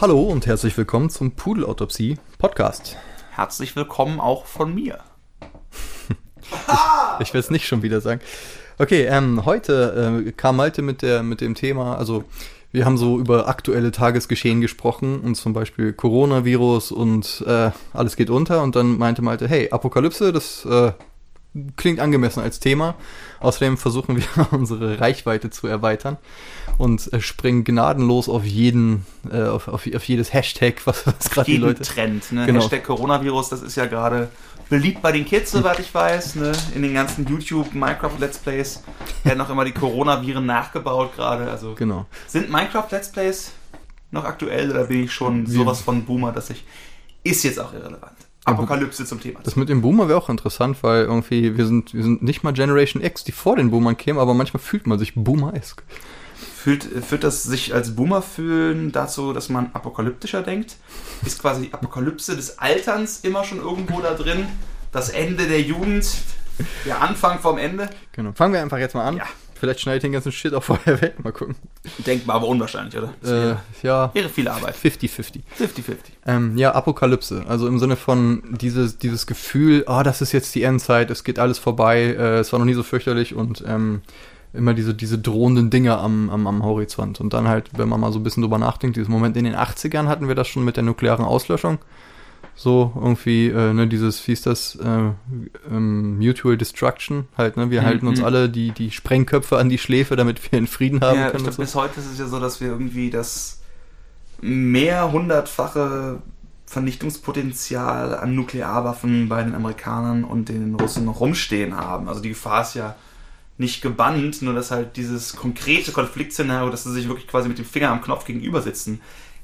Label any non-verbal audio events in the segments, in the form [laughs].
Hallo und herzlich willkommen zum Pudelautopsie Podcast. Herzlich willkommen auch von mir. [laughs] ich ich will es nicht schon wieder sagen. Okay, ähm, heute äh, kam Malte mit, der, mit dem Thema, also wir haben so über aktuelle Tagesgeschehen gesprochen und zum Beispiel Coronavirus und äh, alles geht unter und dann meinte Malte, hey, Apokalypse, das äh, klingt angemessen als Thema. Außerdem versuchen wir [laughs] unsere Reichweite zu erweitern und äh, springen gnadenlos auf jeden, äh, auf, auf, auf, jedes Hashtag, was, [laughs] was gerade die Leute. Trend, ne? Genau. Hashtag Coronavirus, das ist ja gerade beliebt bei den Kids, soweit ich weiß, ne? In den ganzen YouTube, Minecraft Let's Plays werden auch immer die Coronaviren nachgebaut gerade. Also genau. sind Minecraft Let's Plays noch aktuell oder bin ich schon sowas von Boomer, dass ich ist jetzt auch irrelevant. Apokalypse zum Thema. Das mit dem Boomer wäre auch interessant, weil irgendwie wir sind, wir sind nicht mal Generation X, die vor den Boomern kämen, aber manchmal fühlt man sich Boomer-esk. Fühlt, führt das sich als Boomer fühlen dazu, dass man apokalyptischer denkt? Ist quasi die Apokalypse des Alterns immer schon irgendwo da drin? Das Ende der Jugend? Der Anfang vom Ende? Genau. Fangen wir einfach jetzt mal an. Ja. Vielleicht schneide ich den ganzen Shit auch [laughs] vorher weg. Mal gucken. Denkbar, aber unwahrscheinlich, oder? Äh, ja. Wäre viel Arbeit. 50-50. 50-50. Ähm, ja, Apokalypse. Also im Sinne von dieses, dieses Gefühl, oh, das ist jetzt die Endzeit, es geht alles vorbei, äh, es war noch nie so fürchterlich und ähm, immer diese, diese drohenden Dinge am, am, am Horizont. Und dann halt, wenn man mal so ein bisschen drüber nachdenkt, dieses Moment in den 80ern hatten wir das schon mit der nuklearen Auslöschung. So irgendwie, äh, ne, dieses, wie ist das, äh, ähm, Mutual Destruction, halt, ne, wir mhm. halten uns alle die, die Sprengköpfe an die Schläfe, damit wir in Frieden haben ja, können. Glaub, so. Bis heute ist es ja so, dass wir irgendwie das mehr hundertfache Vernichtungspotenzial an Nuklearwaffen bei den Amerikanern und den Russen noch rumstehen haben. Also die Gefahr ist ja nicht gebannt, nur dass halt dieses konkrete Konfliktszenario, dass sie sich wirklich quasi mit dem Finger am Knopf gegenüber sitzen,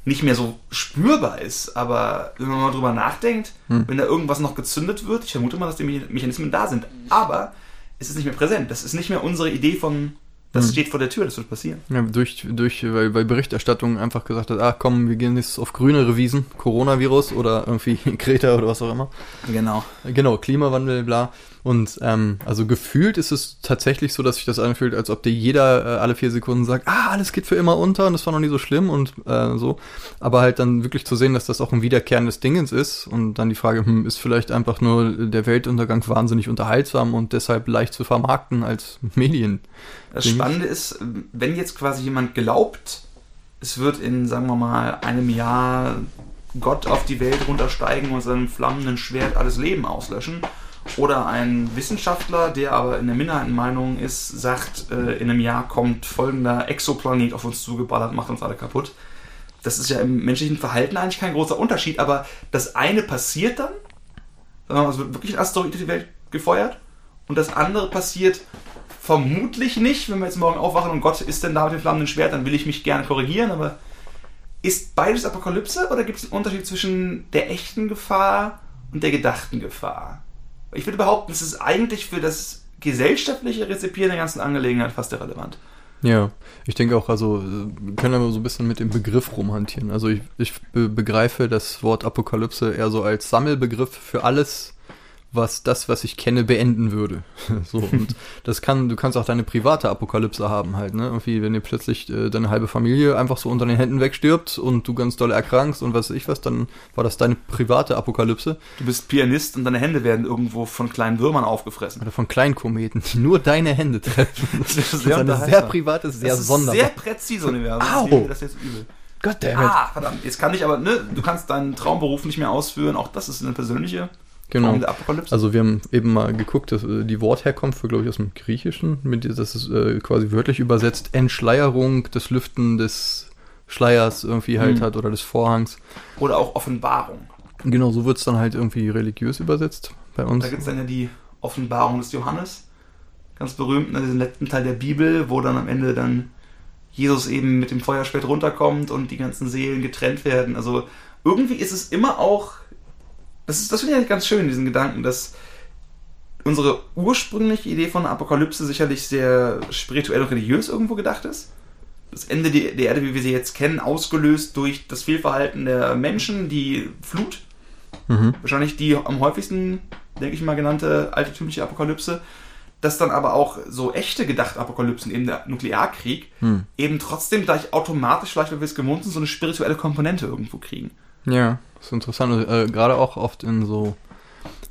nicht mehr so spürbar ist. Aber wenn man mal drüber nachdenkt, hm. wenn da irgendwas noch gezündet wird, ich vermute mal, dass die Mechanismen da sind. Aber es ist nicht mehr präsent. Das ist nicht mehr unsere Idee von, das hm. steht vor der Tür, das wird passieren. Ja, durch, durch, weil, weil Berichterstattung einfach gesagt hat, ah komm, wir gehen jetzt auf grünere Wiesen, Coronavirus oder irgendwie [laughs] Kreta oder was auch immer. Genau. Genau, Klimawandel, bla. Und ähm, also gefühlt ist es tatsächlich so, dass sich das anfühlt, als ob dir jeder äh, alle vier Sekunden sagt, ah, alles geht für immer unter und das war noch nie so schlimm und äh, so. Aber halt dann wirklich zu sehen, dass das auch ein wiederkehrendes Dingens ist und dann die Frage, hm, ist vielleicht einfach nur der Weltuntergang wahnsinnig unterhaltsam und deshalb leicht zu vermarkten als Medien. Das Spannende ist, wenn jetzt quasi jemand glaubt, es wird in, sagen wir mal, einem Jahr Gott auf die Welt runtersteigen und seinem flammenden Schwert alles Leben auslöschen oder ein Wissenschaftler, der aber in der Minderheitenmeinung ist, sagt, äh, in einem Jahr kommt folgender Exoplanet auf uns zugeballert, macht uns alle kaputt. Das ist ja im menschlichen Verhalten eigentlich kein großer Unterschied, aber das eine passiert dann, also wird wirklich ein Asteroid in die Welt gefeuert, und das andere passiert vermutlich nicht, wenn wir jetzt morgen aufwachen und Gott ist denn da mit dem flammenden Schwert, dann will ich mich gerne korrigieren, aber ist beides Apokalypse oder gibt es einen Unterschied zwischen der echten Gefahr und der gedachten Gefahr? Ich würde behaupten, es ist eigentlich für das gesellschaftliche Rezipieren der ganzen Angelegenheit fast irrelevant. Ja, ich denke auch, also wir können aber so ein bisschen mit dem Begriff rumhantieren. Also ich, ich begreife das Wort Apokalypse eher so als Sammelbegriff für alles, was das, was ich kenne, beenden würde. [laughs] so, und das kann, du kannst auch deine private Apokalypse haben halt, ne? Irgendwie, wenn dir plötzlich äh, deine halbe Familie einfach so unter den Händen wegstirbt und du ganz doll erkrankst und was weiß ich was, dann war das deine private Apokalypse. Du bist Pianist und deine Hände werden irgendwo von kleinen Würmern aufgefressen. Oder von kleinen Kometen, die nur deine Hände treffen. [laughs] Das ist, sehr das ist ein sehr privates, sehr das ist sonderbar. Sehr präzise Universum. Au! Das ist jetzt übel. Gott der Ah, verdammt. Jetzt kann ich aber, ne, du kannst deinen Traumberuf nicht mehr ausführen. Auch das ist eine persönliche Genau. Also wir haben eben mal geguckt, dass äh, die Wortherkunft für, glaube ich, aus dem Griechischen, mit, das ist äh, quasi wörtlich übersetzt, Entschleierung, das Lüften des Schleiers irgendwie halt hm. hat oder des Vorhangs. Oder auch Offenbarung. Genau, so wird es dann halt irgendwie religiös übersetzt bei uns. Da gibt es dann ja die Offenbarung des Johannes, ganz berühmt, ne, diesen letzten Teil der Bibel, wo dann am Ende dann Jesus eben mit dem Feuerspät runterkommt und die ganzen Seelen getrennt werden. Also irgendwie ist es immer auch das, ist, das finde ich eigentlich ganz schön, diesen Gedanken, dass unsere ursprüngliche Idee von Apokalypse sicherlich sehr spirituell und religiös irgendwo gedacht ist. Das Ende der Erde, wie wir sie jetzt kennen, ausgelöst durch das Fehlverhalten der Menschen, die Flut. Mhm. Wahrscheinlich die am häufigsten, denke ich mal, genannte altertümliche Apokalypse. dass dann aber auch so echte gedachte Apokalypsen, eben der Nuklearkrieg, Hm. eben trotzdem gleich automatisch, vielleicht weil wir es gewohnt sind, so eine spirituelle Komponente irgendwo kriegen. Ja, das ist interessant. Äh, Gerade auch oft in so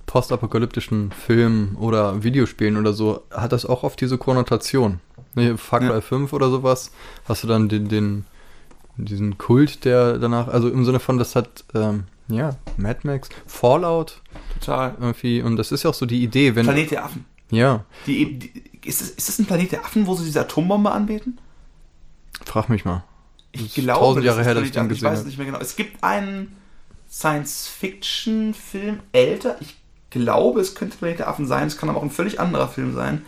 postapokalyptischen Filmen oder Videospielen oder so hat das auch oft diese Konnotation. Ne, Far Cry Ja. 5 oder sowas, hast du dann den, den diesen Kult, der danach, also im Sinne von, das hat, ähm, ja, Mad Max, Fallout Total. irgendwie, und das ist ja auch so die Idee, wenn, Planet der Affen. ja, Die, die, ist, es, ist das ein Planet der Affen, wo sie diese Atombombe anbeten? frag mich mal. Ich glaube, tausend Jahre das her, dass ich den Affen. Ich weiß gesehen nicht mehr genau. Es gibt einen Science-Fiction-Film, älter. Ich glaube, es könnte Planet der Affen sein. Es kann aber auch ein völlig anderer Film sein,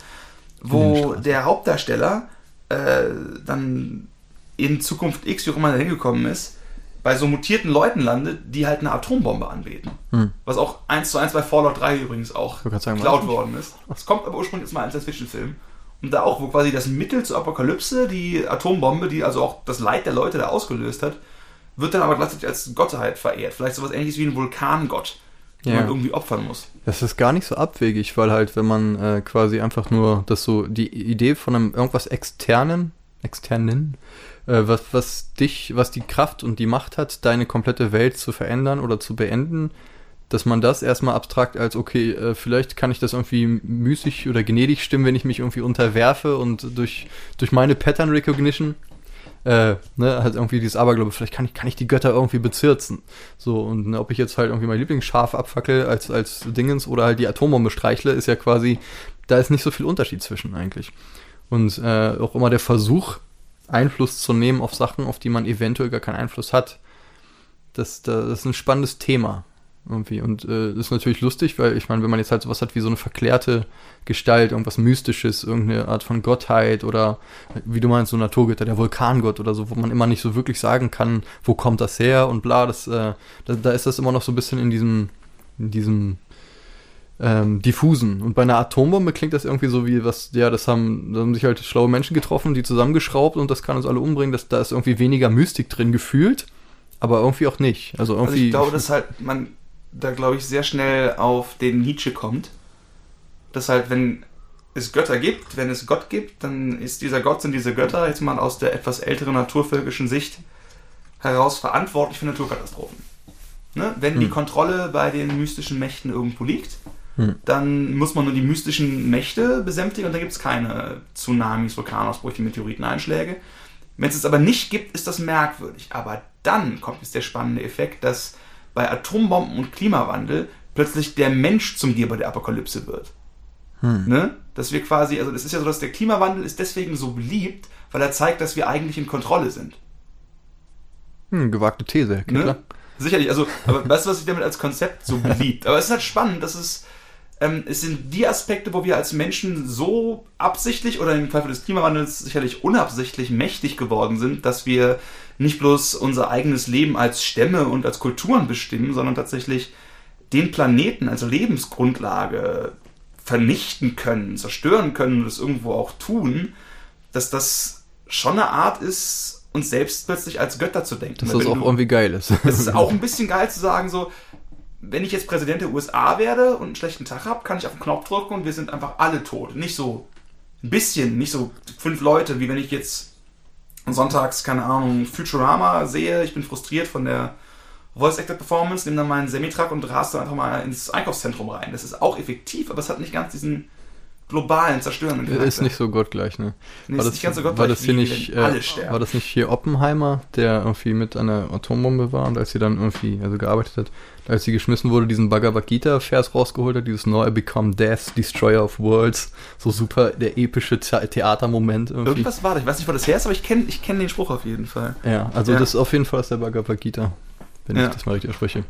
wo der Hauptdarsteller äh, dann in Zukunft X, wie auch immer er hingekommen ist, bei so mutierten Leuten landet, die halt eine Atombombe anbeten. Hm. Was auch eins zu eins bei Fallout 3 übrigens auch geklaut worden ist. Es kommt aber ursprünglich jetzt mal ein Science-Fiction-Film. Und da auch, wo quasi das Mittel zur Apokalypse, die Atombombe, die also auch das Leid der Leute da ausgelöst hat, wird dann aber gleichzeitig als Gottheit verehrt. Vielleicht sowas ähnliches wie ein Vulkangott, den Ja. man irgendwie opfern muss. Das ist gar nicht so abwegig, weil halt, wenn man äh, quasi einfach nur das so, die Idee von einem irgendwas externen, externen, äh, was, was dich, was die Kraft und die Macht hat, deine komplette Welt zu verändern oder zu beenden, dass man das erstmal abstrakt als, okay, äh, vielleicht kann ich das irgendwie müßig oder gnädig stimmen, wenn ich mich irgendwie unterwerfe und durch, durch meine Pattern Recognition äh, ne, halt irgendwie dieses Aberglaube, vielleicht kann ich, kann ich die Götter irgendwie bezirzen. So, und ne, ob ich jetzt halt irgendwie mein Lieblingsschaf abfackel als, als Dingens oder halt die Atombombe streichle, ist ja quasi, da ist nicht so viel Unterschied zwischen eigentlich. Und äh, auch immer der Versuch, Einfluss zu nehmen auf Sachen, auf die man eventuell gar keinen Einfluss hat. Das, das ist ein spannendes Thema. Irgendwie. Und äh, das ist natürlich lustig, weil ich meine, wenn man jetzt halt sowas hat wie so eine verklärte Gestalt, irgendwas Mystisches, irgendeine Art von Gottheit oder wie du meinst, so Naturgötter, der Vulkangott oder so, wo man immer nicht so wirklich sagen kann, wo kommt das her und bla, das, äh, da, da ist das immer noch so ein bisschen in diesem, in diesem ähm, diffusen. Und bei einer Atombombe klingt das irgendwie so wie was, ja, das haben, da haben sich halt schlaue Menschen getroffen, die zusammengeschraubt und das kann uns alle umbringen. Das, da ist irgendwie weniger Mystik drin gefühlt, aber irgendwie auch nicht. Also irgendwie. Also ich glaube, dass halt man da, glaube ich, sehr schnell auf den Nietzsche kommt. Dass halt, wenn es Götter gibt, wenn es Gott gibt, dann ist dieser Gott, sind diese Götter, jetzt mal aus der etwas älteren naturvölkischen Sicht heraus verantwortlich für Naturkatastrophen. Ne? Wenn die Hm. Kontrolle bei den mystischen Mächten irgendwo liegt, Hm. dann muss man nur die mystischen Mächte besänftigen und dann gibt es keine Tsunamis, Vulkanausbrüche, Meteoriteneinschläge. Wenn es es aber nicht gibt, ist das merkwürdig. Aber dann kommt jetzt der spannende Effekt, dass bei Atombomben und Klimawandel plötzlich der Mensch zum Geber der Apokalypse wird. Hm. Ne? Dass wir quasi, also es ist ja so, dass der Klimawandel ist deswegen so beliebt, weil er zeigt, dass wir eigentlich in Kontrolle sind. Hm, gewagte These. Ne? Sicherlich, also, aber weißt du, was ich damit als Konzept so [laughs] beliebt? Aber es ist halt spannend, dass es, ähm, es sind die Aspekte, wo wir als Menschen so absichtlich oder im Fall des Klimawandels sicherlich unabsichtlich mächtig geworden sind, dass wir nicht bloß unser eigenes Leben als Stämme und als Kulturen bestimmen, sondern tatsächlich den Planeten als Lebensgrundlage vernichten können, zerstören können und das irgendwo auch tun, dass das schon eine Art ist, uns selbst plötzlich als Götter zu denken. Dass Weil das auch du- irgendwie geil ist. es ist auch [laughs] ein bisschen geil zu sagen, so, wenn ich jetzt Präsident der USA werde und einen schlechten Tag habe, kann ich auf den Knopf drücken und wir sind einfach alle tot. Nicht so ein bisschen, nicht so fünf Leute, wie wenn ich jetzt sonntags, keine Ahnung, Futurama sehe, ich bin frustriert von der Voice Actor Performance, nehme dann meinen Semitruck und rast dann einfach mal ins Einkaufszentrum rein. Das ist auch effektiv, aber es hat nicht ganz diesen globalen, zerstörenden ist nicht so gottgleich, ne? Nee, war ist das, nicht ganz so war gottgleich, das hier nicht, äh, sterben. war das nicht hier Oppenheimer, der irgendwie mit einer Atombombe war und als sie dann irgendwie, also gearbeitet hat, als sie geschmissen wurde, diesen Bhagavad Gita Vers rausgeholt hat, dieses No, I become death, destroyer of worlds, so super der epische The Theatermoment irgendwie. Irgendwas war da, ich weiß nicht, wo das her ist, aber ich kenne ich kenn den Spruch auf jeden Fall. Ja, also Ja. das ist auf jeden Fall aus der Bhagavad Gita, wenn Ja. ich das mal richtig ausspreche.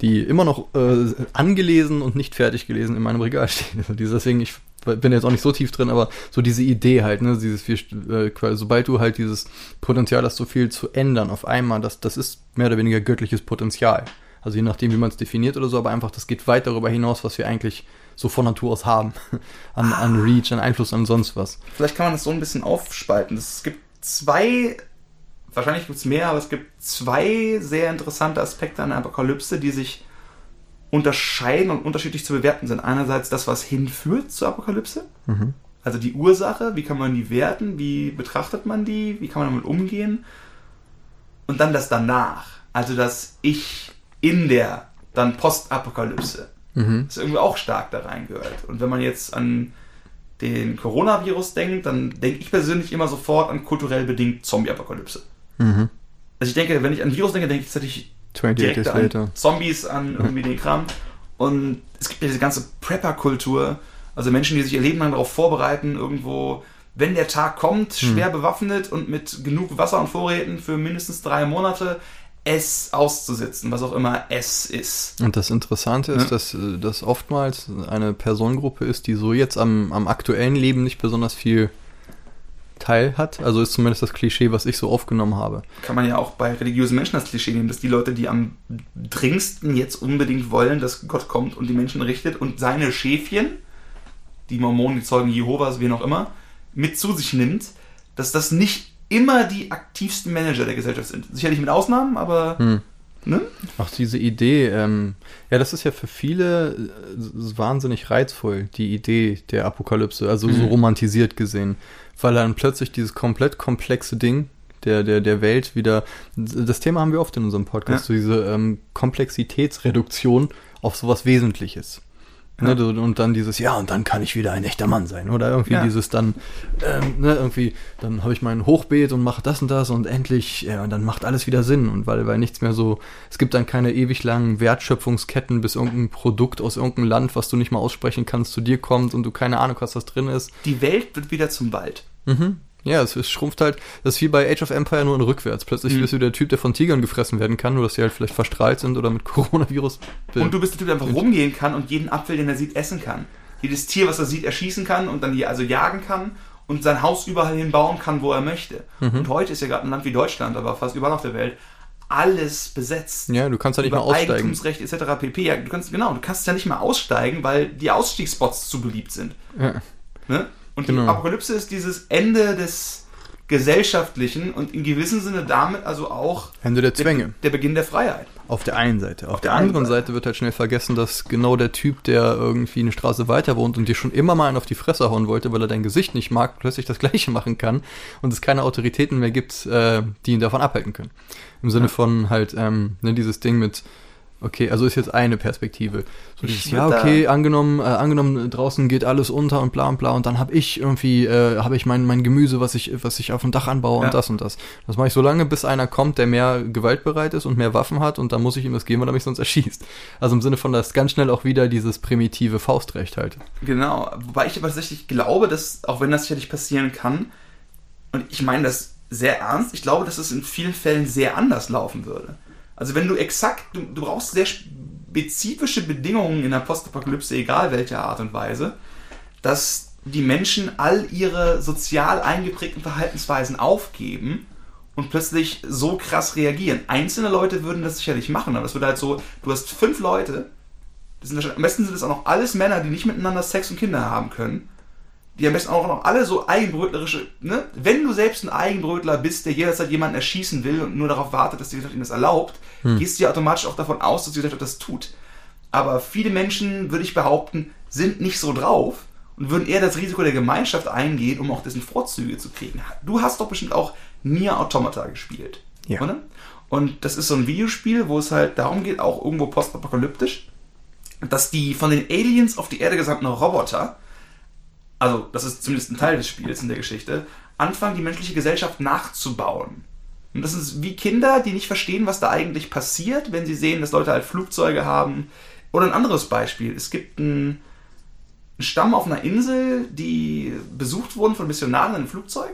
Die immer noch äh, angelesen und nicht fertig gelesen in meinem Regal [laughs] stehen. Also deswegen, ich bin jetzt auch nicht so tief drin, aber so diese Idee halt, ne, dieses, äh, sobald du halt dieses Potenzial hast, so viel zu ändern auf einmal, das, das ist mehr oder weniger göttliches Potenzial. Also je nachdem, wie man es definiert oder so, aber einfach, das geht weit darüber hinaus, was wir eigentlich so von Natur aus haben. [laughs] An, an Reach, an Einfluss, an sonst was. Vielleicht kann man das so ein bisschen aufspalten. Es gibt zwei, wahrscheinlich gibt es mehr, aber es gibt zwei sehr interessante Aspekte an der Apokalypse, die sich unterscheiden und unterschiedlich zu bewerten sind. Einerseits das, was hinführt zur Apokalypse, mhm. also die Ursache, wie kann man die werten, wie betrachtet man die, wie kann man damit umgehen. Und dann das danach, also das Ich in der dann Postapokalypse, mhm. das irgendwie auch stark da reingehört. Und wenn man jetzt an den Coronavirus denkt, dann denke ich persönlich immer sofort an kulturell bedingt Zombie-Apokalypse. Mhm. Also ich denke, wenn ich an Virus denke, denke ich tatsächlich direkt an later. Zombies, an irgendwie den Kram. Und es gibt ja diese ganze Prepper-Kultur, also Menschen, die sich ihr Leben lang darauf vorbereiten, irgendwo, wenn der Tag kommt, hm. schwer hm. bewaffnet und mit genug Wasser und Vorräten für mindestens drei Monate es auszusitzen, was auch immer es ist. Und das Interessante ist, ja? dass das oftmals eine Personengruppe ist, die so jetzt am, am aktuellen Leben nicht besonders viel Teil hat. Also ist zumindest das Klischee, was ich so aufgenommen habe. Kann man ja auch bei religiösen Menschen das Klischee nehmen, dass die Leute, die am dringendsten jetzt unbedingt wollen, dass Gott kommt und die Menschen richtet und seine Schäfchen, die Mormonen, die Zeugen Jehovas, wie auch immer, mit zu sich nimmt, dass das nicht immer die aktivsten Manager der Gesellschaft sind. Sicherlich mit Ausnahmen, aber hm. Ne? Auch diese Idee, ähm, ja, das ist ja für viele äh, wahnsinnig reizvoll, die Idee der Apokalypse, also mhm. so romantisiert gesehen, weil dann plötzlich dieses komplett komplexe Ding der, der, der Welt wieder, das Thema haben wir oft in unserem Podcast, ja. so diese ähm, Komplexitätsreduktion auf sowas Wesentliches. Ne, und dann dieses, ja, und dann kann ich wieder ein echter Mann sein. Oder irgendwie ja. dieses dann, ähm, ne, irgendwie, dann habe ich mein Hochbeet und mache das und das und endlich, ja, und dann macht alles wieder Sinn. Und weil, weil nichts mehr so, es gibt dann keine ewig langen Wertschöpfungsketten, bis irgendein Produkt aus irgendeinem Land, was du nicht mal aussprechen kannst, zu dir kommt und du keine Ahnung hast, was drin ist. Die Welt wird wieder zum Wald. Mhm. Ja, es, es, schrumpft halt, das ist wie bei Age of Empire nur in rückwärts. Plötzlich mhm. bist du der Typ, der von Tigern gefressen werden kann, nur dass sie halt vielleicht verstrahlt sind oder mit [laughs] Coronavirus. Und du bist der Typ, der einfach rumgehen kann und jeden Apfel, den er sieht, essen kann. Jedes Tier, was er sieht, erschießen kann und dann also jagen kann und sein Haus überall hin bauen kann, wo er möchte. Mhm. Und heute ist ja gerade ein Land wie Deutschland, aber fast überall auf der Welt, alles besetzt. Ja, du kannst ja nicht mehr aussteigen. Eigentumsrecht etc. pp. Ja, du kannst, genau, du kannst ja nicht mehr aussteigen, weil die Ausstiegsspots zu beliebt sind. Ja. Ne? Und genau. die Apokalypse ist dieses Ende des gesellschaftlichen und in gewissem Sinne damit also auch Ende der Zwänge. Der, der Beginn der Freiheit. Auf der einen Seite. Auf, Auf der, der anderen Seite. Seite wird halt schnell vergessen, dass genau der Typ, der irgendwie eine Straße weiter wohnt und dir schon immer mal einen auf die Fresse hauen wollte, weil er dein Gesicht nicht mag, plötzlich das [laughs] Gleiche machen kann und es keine Autoritäten mehr gibt, äh, die ihn davon abhalten können. Im Sinne ja. von halt ähm, ne, dieses Ding mit Okay, also ist jetzt eine Perspektive. So dieses, ja, okay, angenommen, äh, angenommen, draußen geht alles unter und bla und bla und dann habe ich irgendwie, äh, habe ich mein, mein Gemüse, was ich, was ich auf dem Dach anbaue ja. und das und das. Das mache ich so lange, bis einer kommt, der mehr gewaltbereit ist und mehr Waffen hat und dann muss ich ihm das geben, weil er mich sonst erschießt. Also im Sinne von, dass ganz schnell auch wieder dieses primitive Faustrecht halt. Genau, wobei ich aber tatsächlich glaube, dass, auch wenn das sicherlich passieren kann, und ich meine das sehr ernst, ich glaube, dass es in vielen Fällen sehr anders laufen würde. Also wenn du exakt, du, du brauchst sehr spezifische Bedingungen in der Postapokalypse, egal welcher Art und Weise, dass die Menschen all ihre sozial eingeprägten Verhaltensweisen aufgeben und plötzlich so krass reagieren. Einzelne Leute würden das sicherlich machen, aber es wird halt so, du hast fünf Leute, am besten sind es auch noch alles Männer, die nicht miteinander Sex und Kinder haben können die am besten auch noch alle so eigenbrötlerische, ne? Wenn du selbst ein Eigenbrötler bist, der jederzeit jemanden erschießen will und nur darauf wartet, dass die Gesellschaft ihm das erlaubt, hm. gehst du ja automatisch auch davon aus, dass die Gesellschaft das tut. Aber viele Menschen, würde ich behaupten, sind nicht so drauf und würden eher das Risiko der Gemeinschaft eingehen, um auch dessen Vorzüge zu kriegen. Du hast doch bestimmt auch Nier Automata gespielt, ja. oder? Und das ist so ein Videospiel, wo es halt darum geht, auch irgendwo postapokalyptisch, dass die von den Aliens auf die Erde gesandten Roboter also das ist zumindest ein Teil des Spiels in der Geschichte, anfangen, die menschliche Gesellschaft nachzubauen. Und das ist wie Kinder, die nicht verstehen, was da eigentlich passiert, wenn sie sehen, dass Leute halt Flugzeuge haben. Oder ein anderes Beispiel. Es gibt einen, einen Stamm auf einer Insel, die besucht wurden von Missionaren in einem Flugzeug.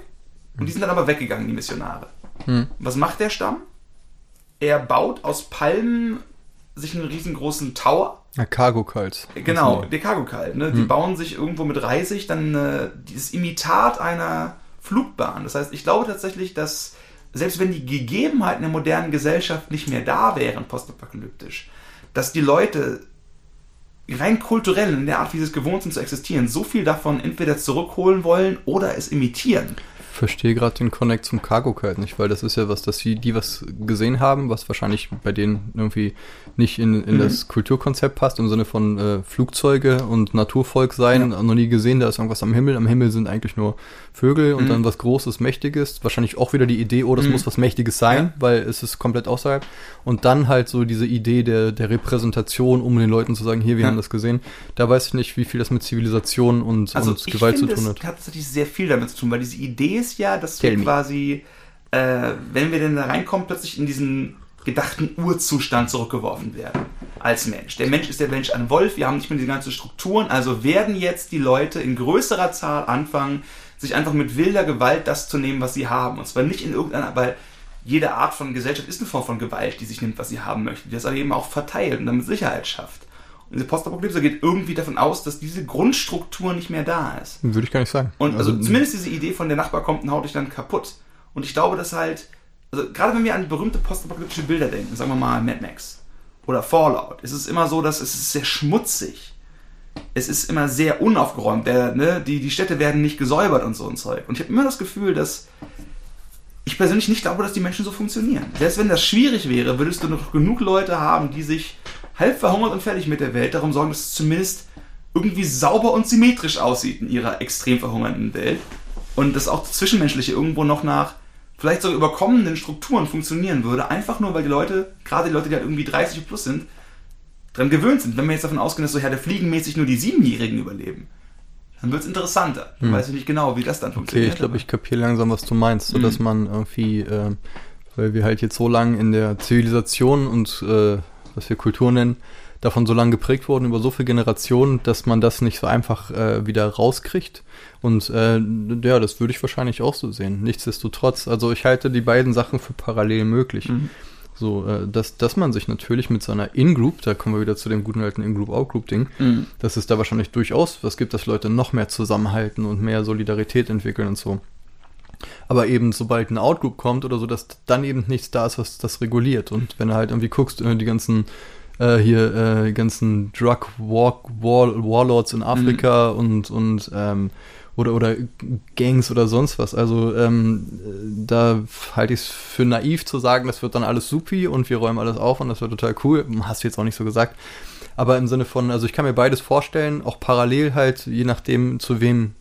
Und die sind dann aber weggegangen, die Missionare. Hm. Was macht der Stamm? Er baut aus Palmen sich einen riesengroßen Tower. Ja, Cargo Kalt. Genau, der Cargo Kalt. Ne? Hm. Die bauen sich irgendwo mit Reisig dann äh, dieses Imitat einer Flugbahn. Das heißt, ich glaube tatsächlich, dass selbst wenn die Gegebenheiten der modernen Gesellschaft nicht mehr da wären, postapokalyptisch, dass die Leute rein kulturell in der Art, wie sie es gewohnt sind zu existieren, so viel davon entweder zurückholen wollen oder es imitieren. Verstehe gerade den Connect zum Cargo Kite nicht, weil das ist ja was, dass die, die was gesehen haben, was wahrscheinlich bei denen irgendwie nicht in, in mhm. das Kulturkonzept passt, im Sinne von äh, Flugzeuge und Naturvolk sein, ja. noch nie gesehen, da ist irgendwas am Himmel. Am Himmel sind eigentlich nur Vögel und mhm. dann was Großes, Mächtiges. Wahrscheinlich auch wieder die Idee, oh, das mhm. muss was Mächtiges sein, ja. weil es ist komplett außerhalb. Und dann halt so diese Idee der, der Repräsentation, um den Leuten zu sagen, hier, wir ja. haben das gesehen. Da weiß ich nicht, wie viel das mit Zivilisation und, also und Gewalt finde, zu tun hat. Das hat tatsächlich sehr viel damit zu tun, weil diese Idee ist ja, dass wir quasi, äh, wenn wir denn da reinkommen, plötzlich in diesen gedachten Urzustand zurückgeworfen werden als Mensch. Der Mensch ist der Mensch ein Wolf, wir haben nicht mehr diese ganzen Strukturen, also werden jetzt die Leute in größerer Zahl anfangen, sich einfach mit wilder Gewalt das zu nehmen, was sie haben. Und zwar nicht in irgendeiner, weil jede Art von Gesellschaft ist eine Form von Gewalt, die sich nimmt, was sie haben möchte, die das aber eben auch verteilt und damit Sicherheit schafft. Und diese Postapokalypse geht irgendwie davon aus, dass diese Grundstruktur nicht mehr da ist. Würde ich gar nicht sagen. Und also, also zumindest diese Idee von der Nachbar kommt und haut dich dann kaputt. Und ich glaube, dass halt, also gerade wenn wir an berühmte postapokalyptische Bilder denken, sagen wir mal Mad Max oder Fallout, ist es immer so, dass es ist sehr schmutzig. Es ist immer sehr unaufgeräumt. Der, ne, die, die Städte werden nicht gesäubert und so ein Zeug. Und ich habe immer das Gefühl, dass ich persönlich nicht glaube, dass die Menschen so funktionieren. Selbst wenn das schwierig wäre, würdest du noch genug Leute haben, die sich halb verhungert und fertig mit der Welt darum sorgen, dass es zumindest irgendwie sauber und symmetrisch aussieht in ihrer extrem verhungernden Welt. Und dass auch das Zwischenmenschliche irgendwo noch nach vielleicht sogar überkommenen Strukturen funktionieren würde, einfach nur, weil die Leute, gerade die Leute, die halt irgendwie 30 plus sind, dran gewöhnt sind. Wenn wir jetzt davon ausgehen, dass so ja der fliegenmäßig nur die Siebenjährigen überleben, dann wird es interessanter. Hm. Weiß ich nicht genau, wie das dann funktioniert. Okay, ich glaube, ich kapiere langsam, was du meinst, so dass hm. man irgendwie, äh, weil wir halt jetzt so lange in der Zivilisation und äh, was wir Kultur nennen, davon so lange geprägt wurden über so viele Generationen, dass man das nicht so einfach äh, wieder rauskriegt. Und äh, ja, das würde ich wahrscheinlich auch so sehen. Nichtsdestotrotz, also ich halte die beiden Sachen für parallel möglich. Mhm. So, äh, dass, dass man sich natürlich mit seiner In-Group, da kommen wir wieder zu dem guten alten In-Group-Out-Group-Ding, mhm. dass es da wahrscheinlich durchaus was gibt, dass Leute noch mehr zusammenhalten und mehr Solidarität entwickeln und so. Aber eben, sobald eine Outgroup kommt oder so, dass dann eben nichts da ist, was das reguliert. Und wenn du halt irgendwie guckst, äh, die ganzen äh, hier, äh, ganzen Drug War, War, Warlords in Afrika mhm. und, und ähm, oder, oder Gangs oder sonst was. Also ähm, da halte ich es für naiv zu sagen, das wird dann alles supi und wir räumen alles auf und das wird total cool. Hast du jetzt auch nicht so gesagt. Aber im Sinne von, also ich kann mir beides vorstellen, auch parallel halt, je nachdem, zu wem,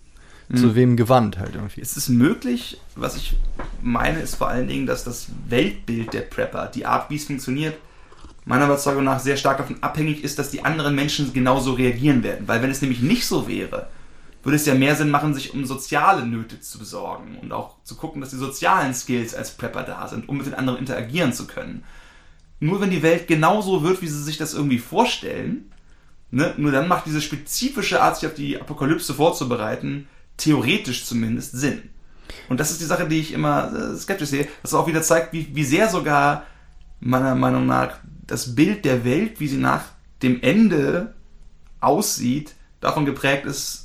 mhm. zu wem gewandt halt irgendwie. Es ist möglich, was ich meine, ist vor allen Dingen, dass das Weltbild der Prepper, die Art, wie es funktioniert, meiner Überzeugung nach sehr stark davon abhängig ist, dass die anderen Menschen genauso reagieren werden. Weil wenn es nämlich nicht so wäre, würde es ja mehr Sinn machen, sich um soziale Nöte zu besorgen und auch zu gucken, dass die sozialen Skills als Prepper da sind, um mit den anderen interagieren zu können. Nur wenn die Welt genauso wird, wie sie sich das irgendwie vorstellen, ne, nur dann macht diese spezifische Art, sich auf die Apokalypse vorzubereiten, theoretisch zumindest Sinn. Und das ist die Sache, die ich immer äh, skeptisch sehe, was auch wieder zeigt, wie, wie sehr sogar meiner Meinung nach das Bild der Welt, wie sie nach dem Ende aussieht, davon geprägt ist,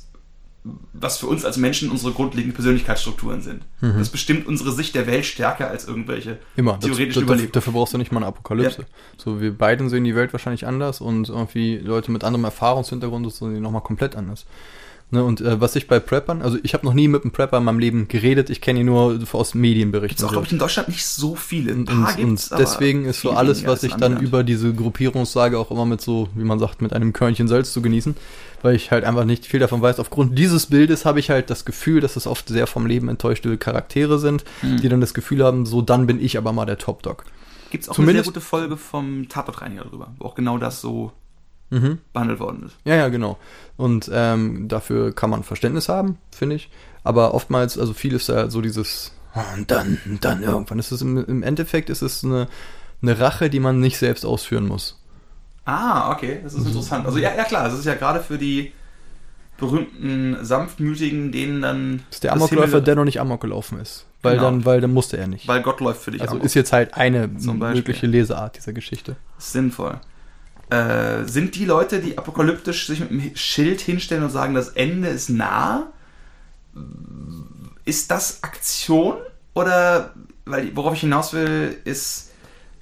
was für uns als Menschen unsere grundlegenden Persönlichkeitsstrukturen sind. Mhm. Das bestimmt unsere Sicht der Welt stärker als irgendwelche Immer. theoretischen das, das, Dafür brauchst du nicht mal eine Apokalypse. Ja. So, wir beiden sehen die Welt wahrscheinlich anders und irgendwie Leute mit anderem Erfahrungshintergrund sehen die nochmal komplett anders. Ne, und äh, was ich bei Preppern, also ich habe noch nie mit einem Prepper in meinem Leben geredet, ich kenne ihn nur aus Medienberichten. Gibt auch, glaube ich, in Deutschland nicht so viele. Ein und, und, und deswegen ist so alles, was ich dann über diese Gruppierung sage, auch immer mit so, wie man sagt, mit einem Körnchen Salz zu genießen, weil ich halt einfach nicht viel davon weiß. Aufgrund dieses Bildes habe ich halt das Gefühl, dass es oft sehr vom Leben enttäuschte Charaktere sind, mhm. die dann das Gefühl haben, so dann bin ich aber mal der Top-Dog. Gibt es auch Zumindest, eine sehr gute Folge vom Tatortreiniger drüber, wo auch genau das so mhm. behandelt worden ist. Ja, ja, genau. Und ähm, dafür kann man Verständnis haben, finde ich. Aber oftmals, also viel ist ja so dieses, ah, und dann, dann irgendwann ist es im, im Endeffekt ist es eine, eine Rache, die man nicht selbst ausführen muss. Ah, okay, das ist mhm. interessant. Also ja, ja klar, das ist ja gerade für die berühmten Sanftmütigen, denen dann. Das ist der Amokläufer, der noch nicht Amok gelaufen ist. Weil genau. dann, weil dann musste er nicht. Weil Gott läuft für dich. Also Amok. ist jetzt halt eine mögliche Leseart dieser Geschichte. Sinnvoll. Äh, sind die Leute, die apokalyptisch sich mit einem Schild hinstellen und sagen, das Ende ist nah, ist das Aktion? Oder, weil worauf ich hinaus will, ist,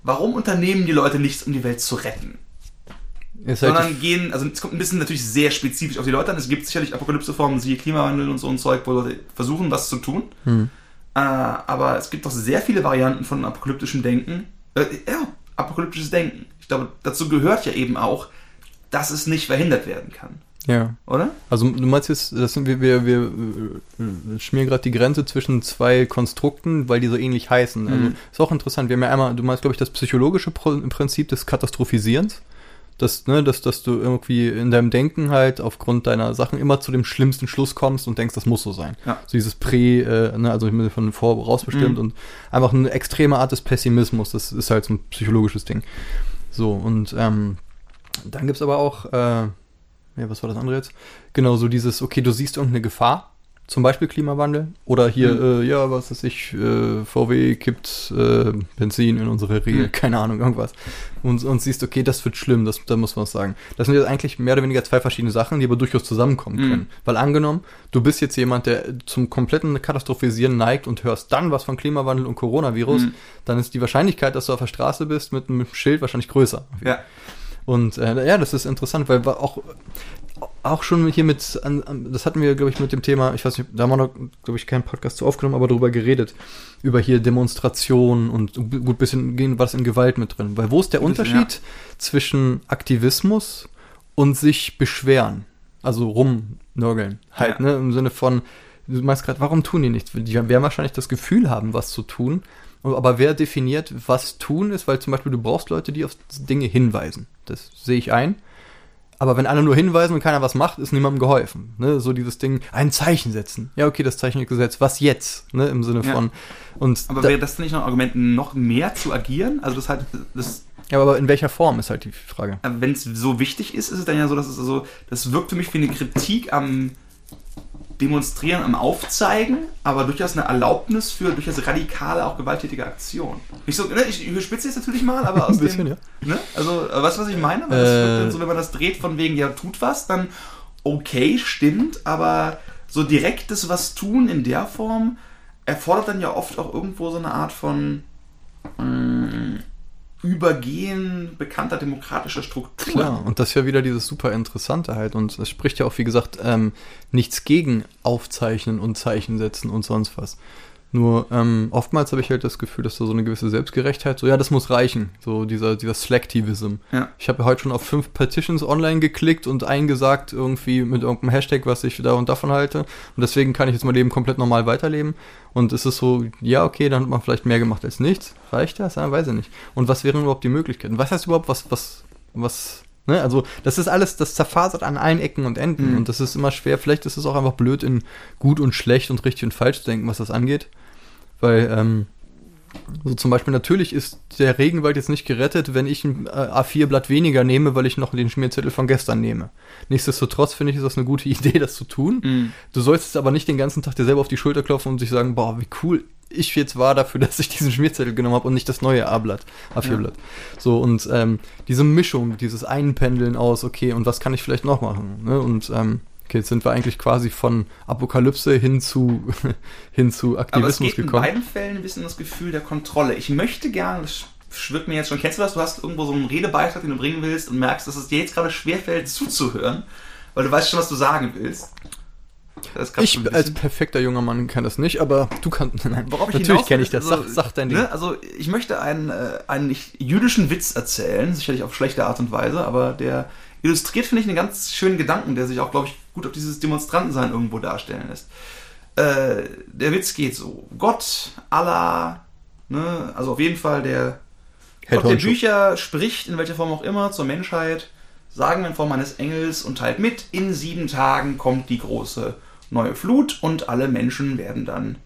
warum unternehmen die Leute nichts, um die Welt zu retten? Halt Sondern gehen, also es kommt ein bisschen natürlich sehr spezifisch auf die Leute an. Es gibt sicherlich Apokalypseformen, siehe Klimawandel und so ein Zeug, wo Leute versuchen, was zu tun. Hm. Äh, aber es gibt doch sehr viele Varianten von apokalyptischem Denken. Äh, ja, apokalyptisches Denken. Glaube, dazu gehört ja eben auch, dass es nicht verhindert werden kann. Ja. Oder? Also du meinst jetzt, das sind wir, wir, wir äh, schmieren gerade die Grenze zwischen zwei Konstrukten, weil die so ähnlich heißen. Also Mhm. ist auch interessant. Wir haben ja einmal, du meinst, glaube ich, das psychologische Prinzip des Katastrophisierens. Dass, ne, dass, dass du irgendwie in deinem Denken halt aufgrund deiner Sachen immer zu dem schlimmsten Schluss kommst und denkst, das muss so sein. Ja. So dieses Prä, äh, ne, also ich von vorausbestimmt Mhm. und einfach eine extreme Art des Pessimismus, das ist halt so ein psychologisches Ding. So, und ähm, dann gibt's aber auch, äh, ja, was war das andere jetzt? Genau, so dieses, okay, du siehst irgendeine Gefahr, zum Beispiel Klimawandel, oder hier, Mhm. äh, ja, was weiß ich, äh, VW kippt äh, Benzin in unsere Rehe, Mhm. keine Ahnung, irgendwas. Und, und siehst, okay, das wird schlimm, das, da muss man was sagen. Das sind jetzt eigentlich mehr oder weniger zwei verschiedene Sachen, die aber durchaus zusammenkommen Mhm. können. Weil angenommen, du bist jetzt jemand, der zum kompletten Katastrophisieren neigt und hörst dann was von Klimawandel und Coronavirus, Mhm. dann ist die Wahrscheinlichkeit, dass du auf der Straße bist mit einem Schild wahrscheinlich größer. Ja. Und äh, ja, das ist interessant, weil wir auch, auch schon hier mit, das hatten wir, glaube ich, mit dem Thema, ich weiß nicht, da haben wir noch, glaube ich, keinen Podcast zu aufgenommen, aber darüber geredet, über hier Demonstrationen und gut, bisschen gehen was in Gewalt mit drin. Weil wo ist der bisschen, Unterschied zwischen Aktivismus und sich beschweren? Also rumnörgeln. Halt, Ja. ne? Im Sinne von, du meinst gerade, warum tun die nichts? Die werden wahrscheinlich das Gefühl haben, was zu tun. Aber wer definiert, was tun ist? Weil zum Beispiel du brauchst Leute, die auf Dinge hinweisen. Das sehe ich ein. Aber wenn alle nur hinweisen und keiner was macht, ist niemandem geholfen. Ne? So dieses Ding, ein Zeichen setzen. Ja, okay, das Zeichen ist gesetzt. Was jetzt? Ne? Im Sinne Ja. von. Und Aber da, wäre das nicht noch ein Argument, noch mehr zu agieren? Also das halt, das, ja, aber in welcher Form ist halt die Frage. wenn es so wichtig ist, ist es dann ja so, dass es also, das wirkt für mich wie eine Kritik am Demonstrieren, am Aufzeigen, aber durchaus eine Erlaubnis für durchaus radikale, auch gewalttätige Aktion. Ich, so, ne, ich überspitze jetzt natürlich mal, aber [laughs] aus Ein bisschen, dem, ja. ne? Also, äh, weißt du, was ich meine? Weil das Äh. dann so, wenn man das dreht von wegen, ja, tut was, dann okay, stimmt, aber so direktes was tun in der Form erfordert dann ja oft auch irgendwo so eine Art von mh, Übergehen bekannter demokratischer Strukturen. Klar, und das ist ja wieder dieses super Interessante halt. Und es spricht ja auch, wie gesagt, ähm, nichts gegen Aufzeichnen und Zeichen setzen und sonst was. Nur ähm, oftmals habe ich halt das Gefühl, dass da so eine gewisse Selbstgerechtheit, so ja, das muss reichen, so dieser, dieser Slacktivism. Ja. Ich habe heute schon auf fünf Petitions online geklickt und eingesagt, irgendwie mit irgendeinem Hashtag, was ich da und davon halte. Und deswegen kann ich jetzt mein Leben komplett normal weiterleben. Und es ist so, ja, okay, dann hat man vielleicht mehr gemacht als nichts. Reicht das? Ja, weiß ich nicht. Und was wären überhaupt die Möglichkeiten? Was heißt überhaupt, was, was, was, ne? Also, das ist alles, das zerfasert an allen Ecken und Enden. Mhm. Und das ist immer schwer. Vielleicht ist es auch einfach blöd, in gut und schlecht und richtig und falsch zu denken, was das angeht. Weil, ähm, so zum Beispiel, natürlich ist der Regenwald jetzt nicht gerettet, wenn ich ein äh, A4-Blatt weniger nehme, weil ich noch den Schmierzettel von gestern nehme. Nichtsdestotrotz finde ich, ist das eine gute [laughs] Idee, das zu tun. Mhm. Du sollst aber nicht den ganzen Tag dir selber auf die Schulter klopfen und sich sagen, boah, wie cool ich jetzt war dafür, [laughs] dass ich diesen Schmierzettel genommen habe und nicht das neue A-Blatt, A4-Blatt. So, und ähm, diese Mischung, dieses Einpendeln aus, okay, und was kann ich vielleicht noch machen? Ne? Und ähm, okay, jetzt sind wir eigentlich quasi von Apokalypse hin zu, [laughs] hin zu Aber es Aktivismus geht in gekommen. beiden Fällen ein bisschen das Gefühl der Kontrolle. Ich möchte gerne, das schwirrt mir jetzt schon, kennst du das? Du hast irgendwo so einen Redebeitrag, den du bringen willst und merkst, dass es dir jetzt gerade schwerfällt zuzuhören, weil du weißt schon, was du sagen willst. Das kannst du ein Ich als perfekter junger Mann kann das nicht, aber du kannst. [laughs] Nein, Worauf ich natürlich kenne ich das. also, sag, sag dein Ding. Ne, also ich möchte einen, äh, einen jüdischen Witz erzählen, sicherlich auf schlechte Art und Weise, aber der illustriert, finde ich, einen ganz schönen Gedanken, der sich auch, glaube ich, gut auf dieses Demonstrantensein irgendwo darstellen lässt. Äh, der Witz geht so. Gott, Allah, ne, also auf jeden Fall der Gott der. Bücher spricht, in welcher Form auch immer, zur Menschheit, sagen wir in Form eines Engels und teilt mit, in sieben Tagen kommt die große neue Flut und alle Menschen werden dann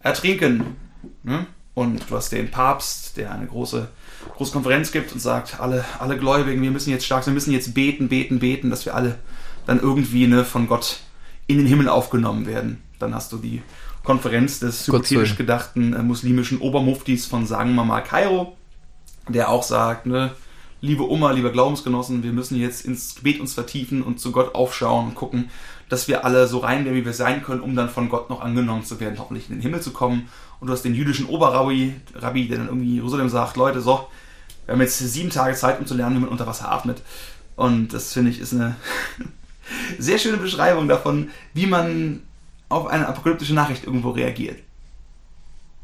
ertrinken. Ne? Und du hast den Papst, der eine große, große Konferenz gibt und sagt, alle, alle Gläubigen, wir müssen jetzt stark wir müssen jetzt beten, beten, beten, dass wir alle dann irgendwie ne, von Gott in den Himmel aufgenommen werden. Dann hast du die Konferenz des hypothetisch gedachten äh, muslimischen Obermuftis von, sagen wir mal, Kairo, der auch sagt, ne, liebe Oma, lieber Glaubensgenossen, wir müssen jetzt ins Gebet uns vertiefen und zu Gott aufschauen und gucken, dass wir alle so rein werden, wie wir sein können, um dann von Gott noch angenommen zu werden, hoffentlich in den Himmel zu kommen. Und du hast den jüdischen Oberrabbi, Rabbi, der dann irgendwie Jerusalem sagt, Leute, so, wir haben jetzt sieben Tage Zeit, um zu lernen, wie man unter Wasser atmet. Und das finde ich ist eine [laughs] sehr schöne Beschreibung davon, wie man auf eine apokalyptische Nachricht irgendwo reagiert.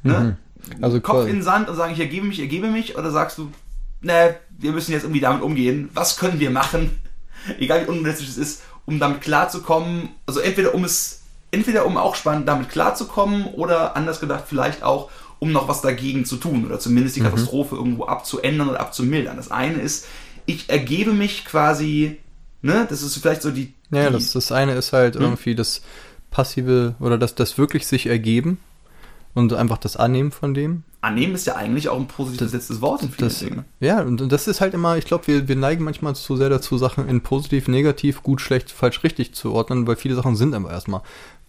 Ne? Mhm. Also Kopf in den Sand und sagen, ich ergebe mich, ergebe mich? Oder sagst du, ne, wir müssen jetzt irgendwie damit umgehen. Was können wir machen? [laughs] Egal wie unrealistisch es ist, um damit klarzukommen. Also entweder um es, entweder um auch spannend damit klarzukommen oder anders gedacht vielleicht auch, um noch was dagegen zu tun oder zumindest Mhm. die Katastrophe irgendwo abzuändern oder abzumildern. Das eine ist, ich ergebe mich quasi, ne, das ist vielleicht so die. Ja, die das, das eine ist halt Hm? irgendwie das passive oder das, das wirklich sich ergeben und einfach das Annehmen von dem. Annehmen ist ja eigentlich auch ein positiv besetztes Wort in vielen Das, Dingen. ja, und das ist halt immer, ich glaube, wir, wir neigen manchmal zu sehr dazu, Sachen in positiv, negativ, gut, schlecht, falsch, richtig zu ordnen, weil viele Sachen sind aber erstmal.